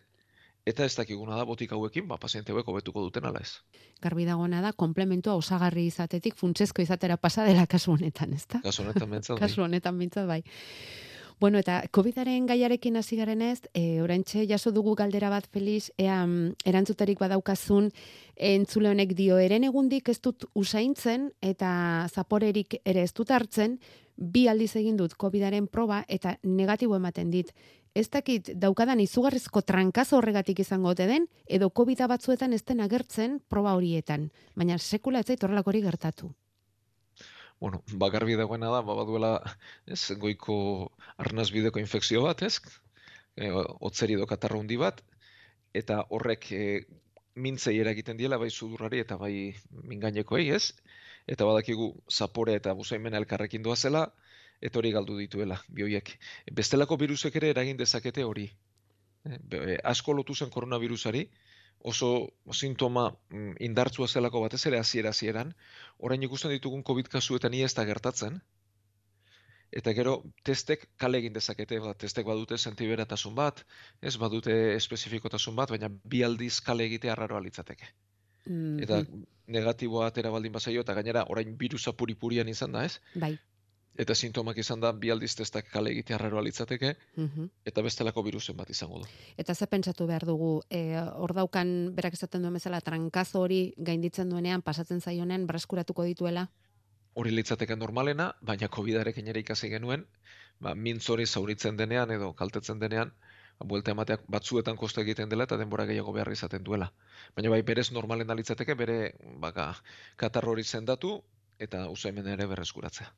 eta ez dakiguna da botik hauekin, ba, paziente hauek hobetuko duten ala ez. Garbi dagoena da, komplementua osagarri izatetik funtsezko izatera pasa dela kasu honetan, ezta? Kasu honetan bentsat, Kasu honetan bintzat bai. Bueno, eta COVID-aren gaiarekin hasi garen ez, e, oraintxe jaso dugu galdera bat, Feliz, ea mm, erantzuterik badaukazun, entzule honek dio, eren egundik ez dut usaintzen eta zaporerik ere ez dut hartzen, bi aldiz egin dut COVID-aren proba eta negatibo ematen dit. Ez dakit daukadan izugarrizko trankazo horregatik izango ote den, edo covid batzuetan ez den agertzen proba horietan. Baina sekula ez zait horrelako hori gertatu. Bueno, bagarbi dagoena da, baduela, ez, goiko arnaz bideko infekzio bat, ez? E, otzeri edo katarra hundi bat, eta horrek e, mintzei eragiten diela, bai sudurrari eta bai mingainekoei, ez? Eta badakigu zapore eta buzaimena elkarrekin doa zela, eta hori galdu dituela, bioiek. Bestelako virusek ere eragin dezakete hori. E, asko lotu zen koronavirusari, oso sintoma mm, indartsua zelako batez ere hasiera hasieran, orain ikusten ditugun COVID kasuetan ia ez da gertatzen. Eta gero testek kale egin dezakete, ba, testek badute sentiberatasun bat, ez badute espezifikotasun bat, baina bi aldiz kale egitea arraroa litzateke. Mm, Eta negatiboa atera baldin bazaio, eta gainera orain virusa puripurian izan da, ez? bai. Eta sintomak izan da bi aldiz testak kale egitea arraroa litzateke, Mhm. eta bestelako virusen bat izango du. Eta ze pentsatu behar dugu, e, hor daukan berak esaten duen bezala trankazo hori gainditzen duenean, pasatzen zaionean, braskuratuko dituela? hori litzateke normalena, baina COVID-arekin ere ikasi genuen, ba, mintz hori zauritzen denean edo kaltetzen denean, buelta emateak batzuetan koste egiten dela eta denbora gehiago behar izaten duela. Baina bai berez normalena litzateke bere baka, katarro hori zendatu eta usaimena ere berreskuratzea.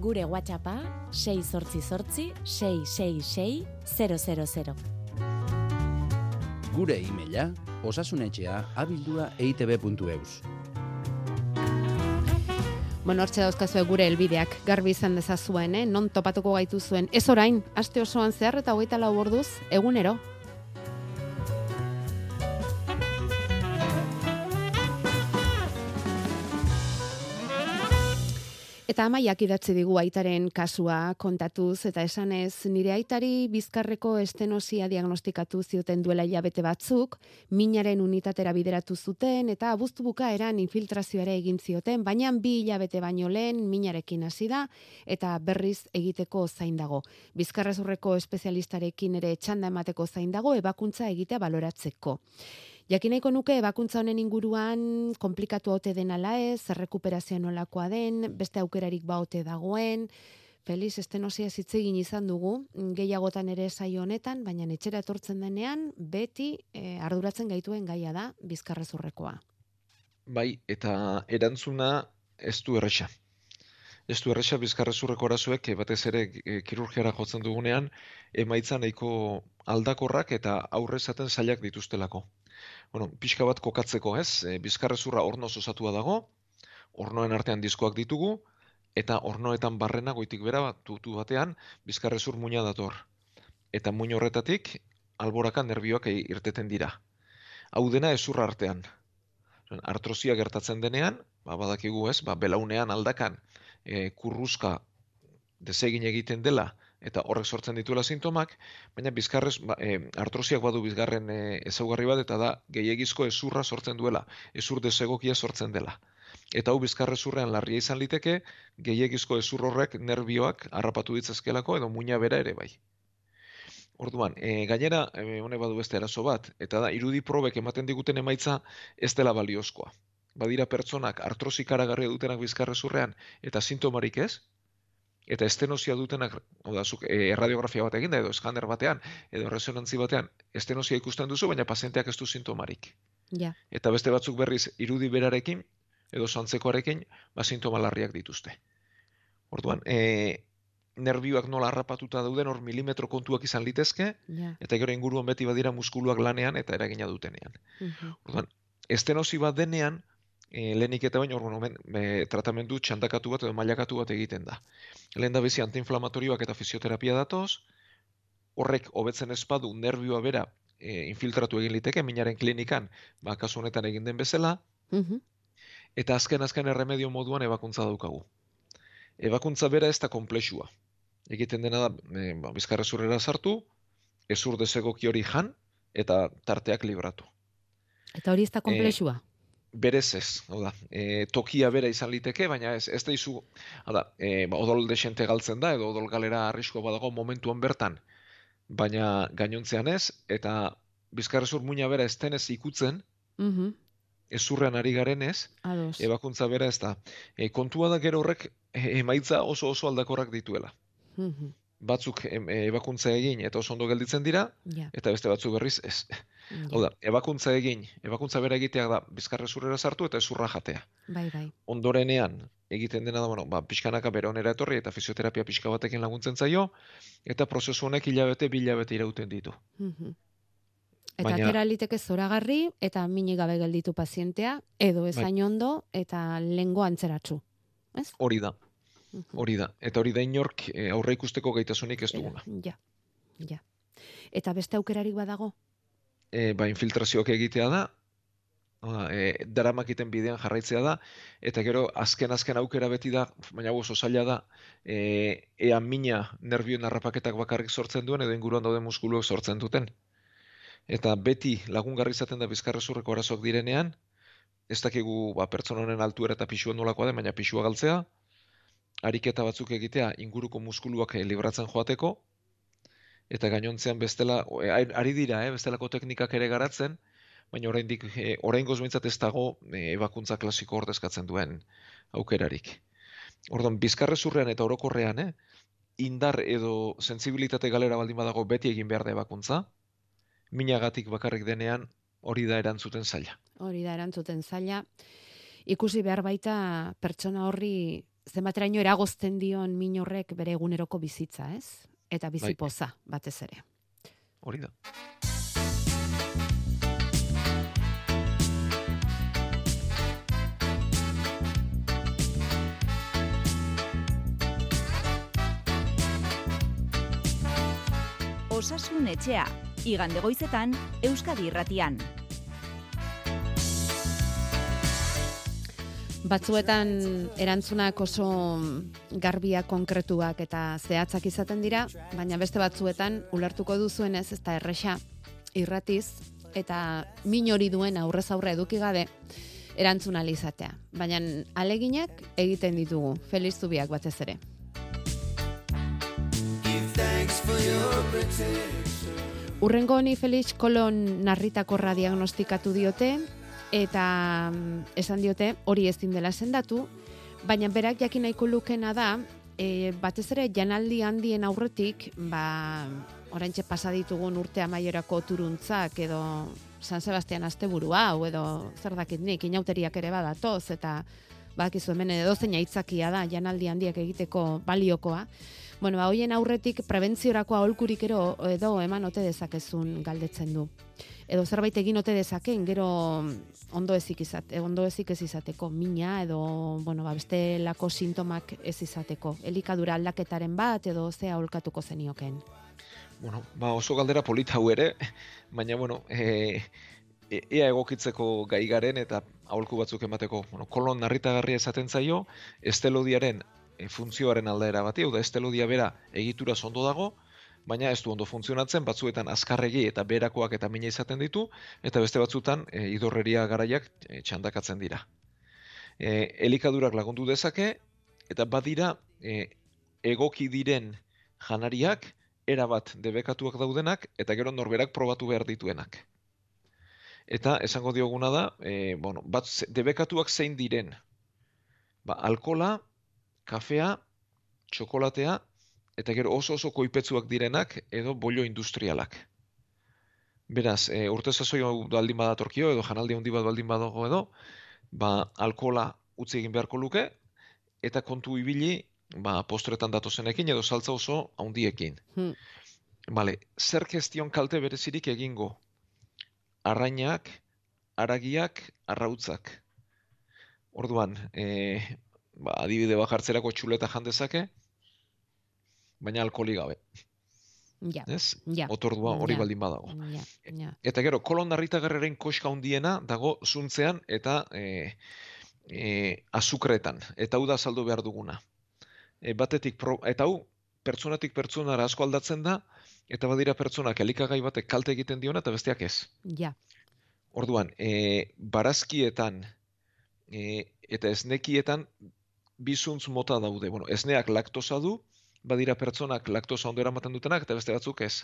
Gure WhatsAppa 688 666 000. Gure e-maila osasunetxea abildua eitb.eus. Bueno, hortxe dauzkazue gure helbideak garbi izan dezazuen, eh? non topatuko gaitu zuen. Ez orain, aste osoan zehar eta hogeita lau orduz, egunero. Eta amaiak idatzi digu aitaren kasua kontatuz, eta esanez nire aitari bizkarreko estenosia diagnostikatu zioten duela hilabete batzuk, minaren unitatera bideratu zuten, eta abuztu bukaeran infiltrazioare egin zioten, baina bi hilabete baino lehen minarekin hasi da, eta berriz egiteko zain dago. Bizkarrezurreko espezialistarekin ere txanda emateko zain dago, ebakuntza egitea baloratzeko. Jakineko nuke ebakuntza honen inguruan komplikatu ote den ala ez, errekuperazioa nolakoa den, beste aukerarik baote dagoen, Feliz estenosia hitz egin izan dugu, gehiagotan ere saio honetan, baina etxera etortzen denean, beti eh, arduratzen gaituen gaia da bizkarrezurrekoa. Bai, eta erantzuna ez du erresa. Ez du erresa bizkarrezurreko arazoek eh, batez ere eh, kirurgiara jotzen dugunean emaitza nahiko aldakorrak eta aurrezaten zailak dituztelako. Bueno, pixka bat kokatzeko, ez? E, bizkarrezurra ornoz osatua dago, ornoen artean diskoak ditugu, eta ornoetan barrena goitik bera bat, tutu batean, bizkarrezur muina dator. Eta muin horretatik, alboraka nerbioak i- irteten dira. Hau dena ezurra artean. Artrosia gertatzen denean, ba, badakigu ez, ba, belaunean aldakan e, kurruska desegin egiten dela, eta horrek sortzen dituela sintomak, baina bizkarrez, ba, e, artrosiak badu bizgarren e, ezaugarri bat, eta da gehiegizko ezurra sortzen duela, ezur desegokia sortzen dela. Eta hau bizkarrezurrean larria izan liteke, gehiegizko ezur horrek nerbioak harrapatu ditzazkelako edo muina bera ere bai. Orduan, e, gainera, e, honek badu beste arazo bat, eta da, irudi probek ematen diguten emaitza ez dela baliozkoa. Badira pertsonak artrosi karagarria dutenak bizkarrezurrean eta sintomarik ez, eta estenosia dutenak, hau da, zuk, e, erradiografia bat eginda edo eskaner batean, edo resonantzi batean, estenosia ikusten duzu, baina pazienteak ez du sintomarik. Ja. Eta beste batzuk berriz irudi berarekin, edo santzekoarekin, ba, sintoma larriak dituzte. Orduan, e, nerbioak nola harrapatuta dauden hor milimetro kontuak izan litezke, Ja. eta gero inguruan beti badira muskuluak lanean eta eragina dutenean. Mhm. Orduan, estenosi bat denean, e, lehenik eta baino, orduan, omen, e, tratamendu txandakatu bat edo mailakatu bat egiten da. Lehen da bizi antiinflamatorioak eta fisioterapia datoz, horrek hobetzen espadu nerbioa bera e, infiltratu egin liteke, minaren klinikan, ba, kasu honetan egin den bezala, Mhm. eta azken azken erremedio moduan ebakuntza daukagu. Ebakuntza bera ez da komplexua. egiten dena da, e, ba, bizkarrezurrera sartu, ezur dezegoki hori jan, eta tarteak libratu. Eta hori ez da komplexua? Berez ez, hau da, e, tokia bera izan liteke, baina ez, ez da izu, hau da, e, ba, odol desente galtzen da, edo odol galera arrisko badago momentuan bertan, baina gainontzean ez, eta bizkarrezur muina bera ez denez ikutzen, Mhm. ezurrean ari garenez, Ados. ebakuntza bera ez da. E, kontua da gero horrek e, emaitza oso oso aldakorrak dituela. Mhm. Batzuk ebakuntza egin eta oso ondo gelditzen dira, Ja. eta beste batzuk berriz ez. Hau da, ebakuntza egin, ebakuntza bera egiteak da bizkarrezurrera sartu eta ezurra jatea. Bai, bai. Ondorenean egiten dena da, bueno, ba, pixkanaka bere onera etorri eta fisioterapia pixka batekin laguntzen zaio, eta prozesu honek hilabete, bilabete irauten ditu. Mhm. Eta Baina- atera liteke zoragarri eta minik gabe gelditu pazientea, edo Bai. ezain ondo eta lengo antzeratsu. Ez? Hori da, hori da. Eta hori da inork e, aurre ikusteko gaitasunik ez duguna. Ja, ja. Eta beste aukerarik badago? e, ba, infiltrazioak egitea da, hau da, e, daramakiten bidean jarraitzea da, eta gero azken-azken aukera beti da, baina oso zaila da, e, ea mina nervioen harrapaketak bakarrik sortzen duen, edo inguruan dauden muskuluak sortzen duten. Eta beti lagungarri izaten da bizkarrezurreko arazoak direnean, ez dakigu ba, pertsona honen altuera eta pisua nolakoa den, baina pisua galtzea, ariketa batzuk egitea inguruko muskuluak eh, libratzen joateko, eta gainontzean bestela, e, ari dira, eh, bestelako teknikak ere garatzen, baina oraindik e, oraingoz behintzat ez dago ebakuntza klasiko ordezkatzen duen aukerarik. Orduan, bizkarrezurrean eta orokorrean, eh, indar edo sentsibilitate galera baldin badago beti egin behar da ebakuntza, minagatik bakarrik denean hori da erantzuten zaila. Hori da erantzuten zaila. Ikusi behar baita pertsona horri zenbateraino eragozten dion min horrek bere eguneroko bizitza, ez? Eta Bai. bizipoza, batez ere. Hori da. Osasun etxea, igande goizetan, Euskadi irratian. Batzuetan erantzunak oso garbia konkretuak eta zehatzak izaten dira, baina beste batzuetan ulertuko duzuenez ez da erresa irratiz eta min hori duen aurrez aurre eduki gabe erantzun ahal izatea. Baina aleginak egiten ditugu, Feliz Zubiak batez ere. Urrengo honi Felix kolon narritakorra diagnostikatu diote eta mm, esan diote hori ezin dela sendatu, baina berak jakin nahiko lukena da, e, batez ere janaldi handien aurretik, ba, oraintxe pasa ditugun urte amaierako turuntzak edo San Sebastian asteburua hau edo zer dakit nik inauteriak ere badatoz eta badakizu hemen edo zein aitzakia da janaldi handiak egiteko baliokoa. Bueno, ba, hoien aurretik prebentziorako aholkurik ero edo eman ote dezakezun galdetzen du. Edo zerbait egin ote dezaken, gero ondo ezik izate, ondo ezik ez izateko, mina edo, bueno, ba, bestelako sintomak ez izateko. Elikadura aldaketaren bat edo ze aholkatuko zenioken. Bueno, ba oso galdera polita hau ere, baina bueno, e, e- ea egokitzeko gai garen eta aholku batzuk emateko, bueno, kolon narritagarria esaten zaio, estelodiaren e, funtzioaren aldaera bati, hau da estelodia bera egitura ondo dago, baina ez du ondo funtzionatzen, batzuetan azkarregi eta berakoak eta mina izaten ditu, eta beste batzutan e, idorreria garaiak e, txandakatzen dira. E, elikadurak lagundu dezake, eta badira e, egoki diren janariak, erabat debekatuak daudenak, eta gero norberak probatu behar dituenak. Eta esango dioguna da, e, bueno, bat debekatuak zein diren. Ba, alkola, kafea, txokolatea, eta gero oso oso koipetsuak direnak edo bollo industrialak. Beraz, e, urte sasoi hau baldin badatorkio edo janaldi handi bat baldin badago edo, ba, alkola utzi egin beharko luke, eta kontu ibili, ba, postretan datozenekin edo saltza oso handiekin. Hmm. Bale, zer kestion kalte berezirik egingo? Arrainak, aragiak, arrautzak. Orduan, e, ba, adibide bat jartzerako txuleta jandezake, baina alkoli gabe. Ja, Ez? ja. Otordua hori Ja. baldin badago. Ja, ja. Eta gero, kolon narritagarraren koska handiena dago zuntzean eta e, e, azukretan. Eta hau da saldu behar duguna. E, batetik, pro, eta hau pertsonatik pertsonara asko aldatzen da, eta badira pertsonak elikagai batek kalte egiten diona eta besteak ez. Ja. Orduan, e, barazkietan e, eta esnekietan bizuntz mota daude. Bueno, esneak laktosa du, badira pertsonak laktosa ondo eramaten dutenak eta beste batzuk ez.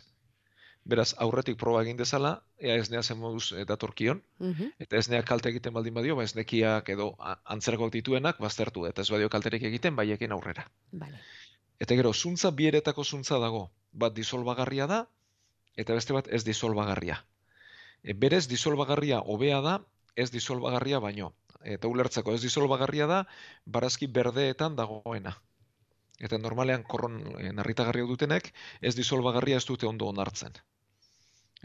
Beraz, aurretik proba egin dezala, ea esnea zen moduz e, datorkion, Mhm. eta esneak kalte egiten baldin badio, ba esnekiak edo antzerakoak dituenak baztertu, eta ez badio kalterik egiten, baiekin aurrera. Vale. Eta gero, zuntza bieretako zuntza dago. Bat disolbagarria da, eta beste bat ez disolbagarria. E, berez, disolbagarria hobea da, ez disolbagarria baino. Eta ulertzeko ez disolbagarria da, barazki berdeetan dagoena. Eta normalean korron e, narritagarria dutenek, ez disolbagarria ez dute ondo onartzen.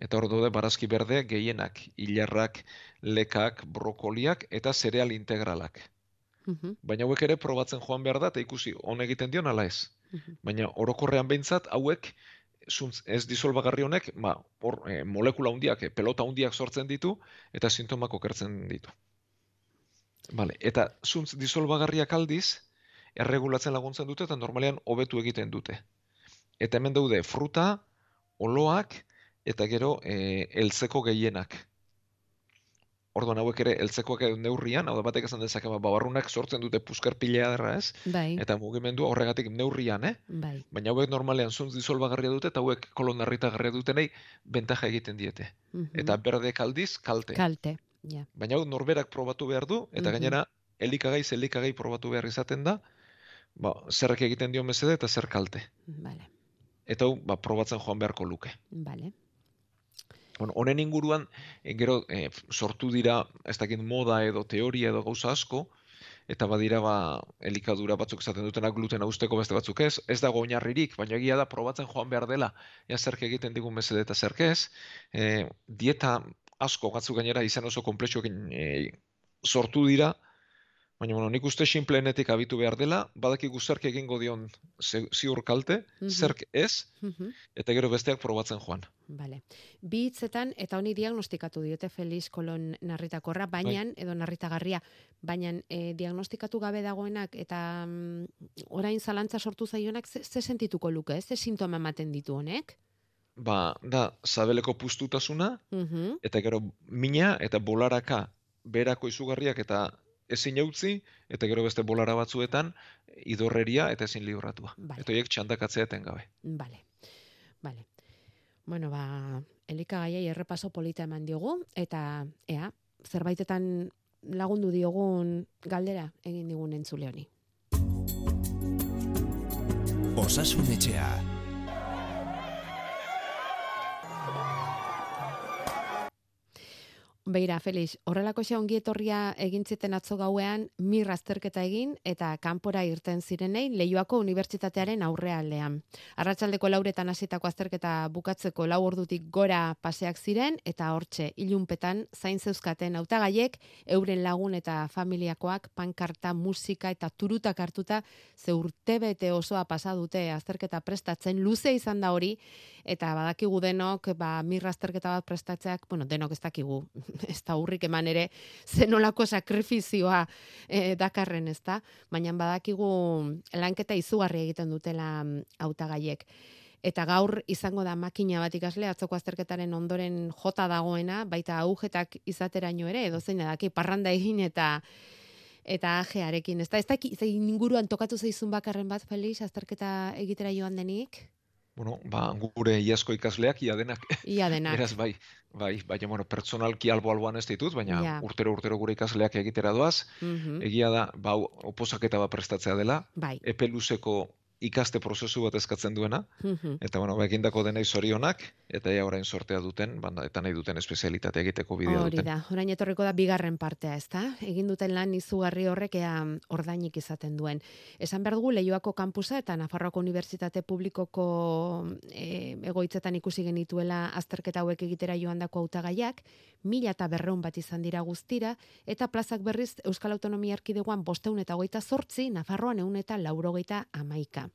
Eta hor daude barazki berde gehienak, hilarrak, lekak, brokoliak eta zereal integralak. Mhm. Baina hauek ere probatzen joan behar da, eta ikusi on egiten dion ala ez. Baina orokorrean behintzat hauek zuntz, ez disolbagarri honek, ba, hor, e, molekula hundiak, e, pelota hundiak sortzen ditu, eta sintomak okertzen ditu. Vale. Eta zuntz disolbagarriak aldiz, erregulatzen laguntzen dute, eta normalean hobetu egiten dute. Eta hemen daude fruta, oloak, eta gero e, eltzeko gehienak. Orduan hauek ere eltzekoak neurrian, hau da batek esan dezake, ba, babarrunak sortzen dute puskar pilea derra, ez? Bai. Eta mugimendua horregatik neurrian, eh? Bai. Baina hauek normalean zuntz disolbagarria dute eta hauek kolonarritagarria dutenei bentaja egiten diete. Mhm. Eta berdek aldiz kalte. Kalte. Ja. Baina hau norberak probatu behar du, eta Mhm. gainera elikagai elikagai probatu behar izaten da, ba, zerrek egiten dio mesede eta zer kalte. Vale. Eta hau, ba, probatzen joan beharko luke. Vale. Bueno, honen inguruan, eh, gero eh, sortu dira, ez dakit moda edo teoria edo gauza asko, eta badira ba, elikadura batzuk esaten dutena glutena usteko beste batzuk ez, ez dago oinarririk, baina egia da probatzen joan behar dela, ea zerk egiten digun mesede eta zerk ez, eh, dieta asko batzuk gainera izan oso komplexuekin eh, sortu dira, baina bueno, nik uste simpleenetik abitu behar dela, badakigu zerk egingo dion ziur kalte, Mhm. zerk ez, Mhm. eta gero besteak probatzen joan. Vale. Bi hitzetan eta honi diagnostikatu diote Felix Kolon narritakorra, baina edo narritagarria, baina e, diagnostikatu gabe dagoenak eta mm, orain zalantza sortu zaionak ze, ze sentituko luke, ez? Ze sintoma ematen ditu honek? Ba, da, sabeleko pustutasuna, Mhm. eta gero mina eta bolaraka berako izugarriak eta ezin eutzi, eta gero beste bolara batzuetan idorreria eta ezin libratua. Vale. Eta horiek txandakatzea etengabe. Vale. Vale. Bueno, ba, elikagaiei errepaso polita eman diogu eta ea, zerbaitetan lagundu diogun galdera egin digun entzule honi. Osasun etxea. Beira, Felix, horrelako xe ongi etorria egin ziten atzo gauean mir azterketa egin eta kanpora irten zirenei Leioako Unibertsitatearen aurrealdean. Arratsaldeko lauretan hasitako azterketa bukatzeko lau ordutik gora paseak ziren eta hortxe ilunpetan zain zeuzkaten hautagaiek euren lagun eta familiakoak pankarta, musika eta turutak hartuta ze urtebete osoa pasa dute azterketa prestatzen luze izan da hori eta badakigu denok ba mir azterketa bat prestatzeak, bueno, denok ez dakigu, ez da urrik eman ere zenolako sakrifizioa e, dakarren, ez da? Baina badakigu lanketa izugarri egiten dutela mm, hautagaiek. Eta gaur izango da makina bat ikasle atzoko azterketaren ondoren jota dagoena, baita agujetak izateraino ere, edo zein daki parranda egin eta eta ajearekin. Ez da, ez da, inguruan tokatu zaizun bakarren bat, Felix, azterketa egitera joan denik? Bueno, ba, gure iazko ikasleak ia denak. Ia denak. Beraz, bai, bai, baina, bueno, pertsonalki albo-alboan ez ditut, baina Ja. urtero-urtero gure ikasleak egitera doaz. Mhm. Egia da, ba, oposaketa bat prestatzea dela, Bai. epe luzeko ikaste prozesu bat eskatzen duena, eta bueno, ba, egindako denei zorionak, eta ja orain sortea duten, banda, eta nahi duten espezialitate egiteko bidea Hori duten. da, orain etorriko da bigarren partea, ezta? Egin duten lan izugarri horrek ea ordainik izaten duen. Esan behar dugu Leioako kampusa eta Nafarroako Unibertsitate Publikoko e, egoitzetan ikusi genituela azterketa hauek egitera joandako hautagaiak, mila eta berreun bat izan dira guztira, eta plazak berriz Euskal Autonomia Erkidegoan bosteun eta hogeita zortzi, Nafarroan eun eta laurogeita amaika.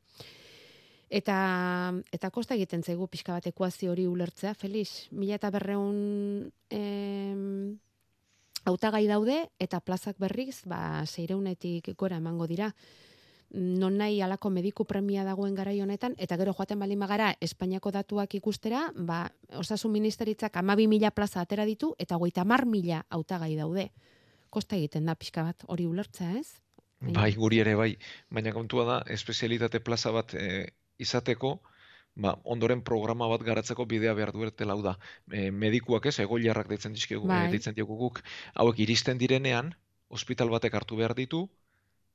Eta, eta kosta egiten zaigu pixka bat ekuazio hori ulertzea, Felix, mila eta berreun hautagai daude eta plazak berriz ba seireunetik gora emango dira. non nahi alako mediku premia dagoen garai honetan, eta gero joaten baldin bagara Espainiako datuak ikustera, ba, osasun ministeritzak amabi mila plaza atera ditu, eta goita mar mila hautagai daude. Kosta egiten da pixka bat hori ulertzea, ez? Bai, guri ere bai, baina kontua da, espezialitate plaza bat e, izateko, ba, ondoren programa bat garatzeko bidea behar duertela hau da. E, medikuak ez, egoiliarrak deitzen dizkigu, Bai. e, deitzen diogu guk, hauek iristen direnean, ospital batek hartu behar ditu,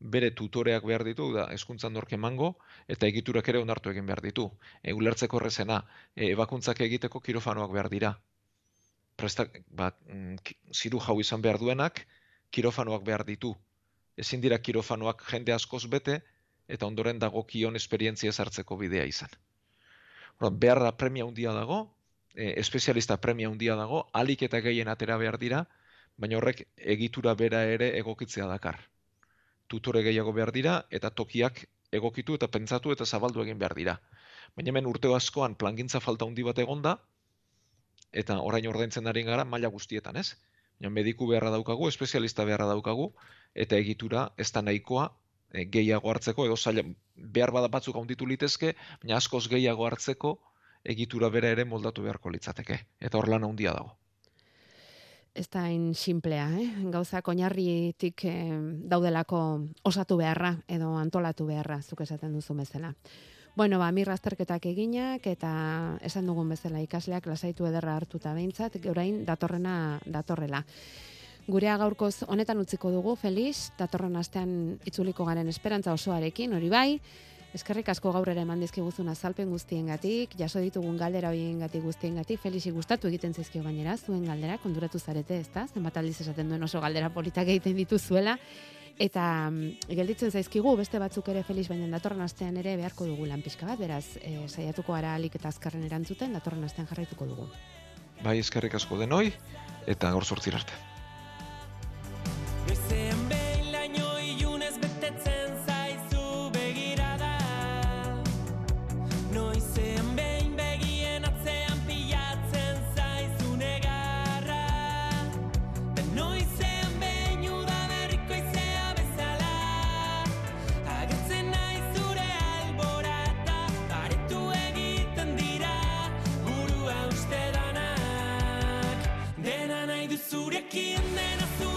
bere tutoreak behar ditu, da, eskuntzan nork emango, eta egiturak ere onartu egin behar ditu. E, ulertzeko errezena, e, ebakuntzak egiteko kirofanoak behar dira. Prestak, ba, mm, ziru jau izan behar duenak, kirofanoak behar ditu. Ezin dira kirofanoak jende askoz bete, eta ondoren dagokion esperientzia sartzeko bidea izan. Orduan, beharra premia handia dago, e, espezialista premia handia dago, alik eta gehien atera behar dira, baina horrek egitura bera ere egokitzea dakar. Tutore gehiago behar dira, eta tokiak egokitu eta pentsatu eta zabaldu egin behar dira. Baina hemen urte askoan plangintza falta handi bat egonda, eta orain ordaintzen ari gara maila guztietan, ez? Mediku beharra daukagu, espezialista beharra daukagu, eta egitura ez da nahikoa e, gehiago hartzeko, edo zaila, behar bada batzuk handitu litezke, baina askoz gehiago hartzeko egitura bera ere moldatu beharko litzateke. Eta hor lan handia dago. ez da hain simplea, eh? gauzak oinarritik eh, daudelako osatu beharra edo antolatu beharra, zuk esaten duzu bezala. Bueno, ba, mir azterketak eginak eta esan dugun bezala ikasleak lasaitu ederra hartuta behintzat, orain datorrena datorrela. Gurea gaurkoz honetan utziko dugu, Felix, datorren astean itzuliko garen esperantza osoarekin, hori bai, Eskerrik asko gaur ere eman dizkiguzun azalpen guztiengatik, jaso ditugun galdera horiengatik guztiengatik, Felixi gustatu egiten zaizkio gainera, zuen galdera, konturatu zarete, ezta? Zenbat aldiz esaten duen oso galdera politak egiten dituzuela. Eta mm, gelditzen zaizkigu beste batzuk ere Felix baina datorren astean ere beharko dugu lan pixka bat, beraz, e, saiatuko gara alik eta azkarren erantzuten, datorren astean jarraituko dugu. Bai, eskerrik asko denoi, eta gaur sortzir arte. Du zurekin dena zure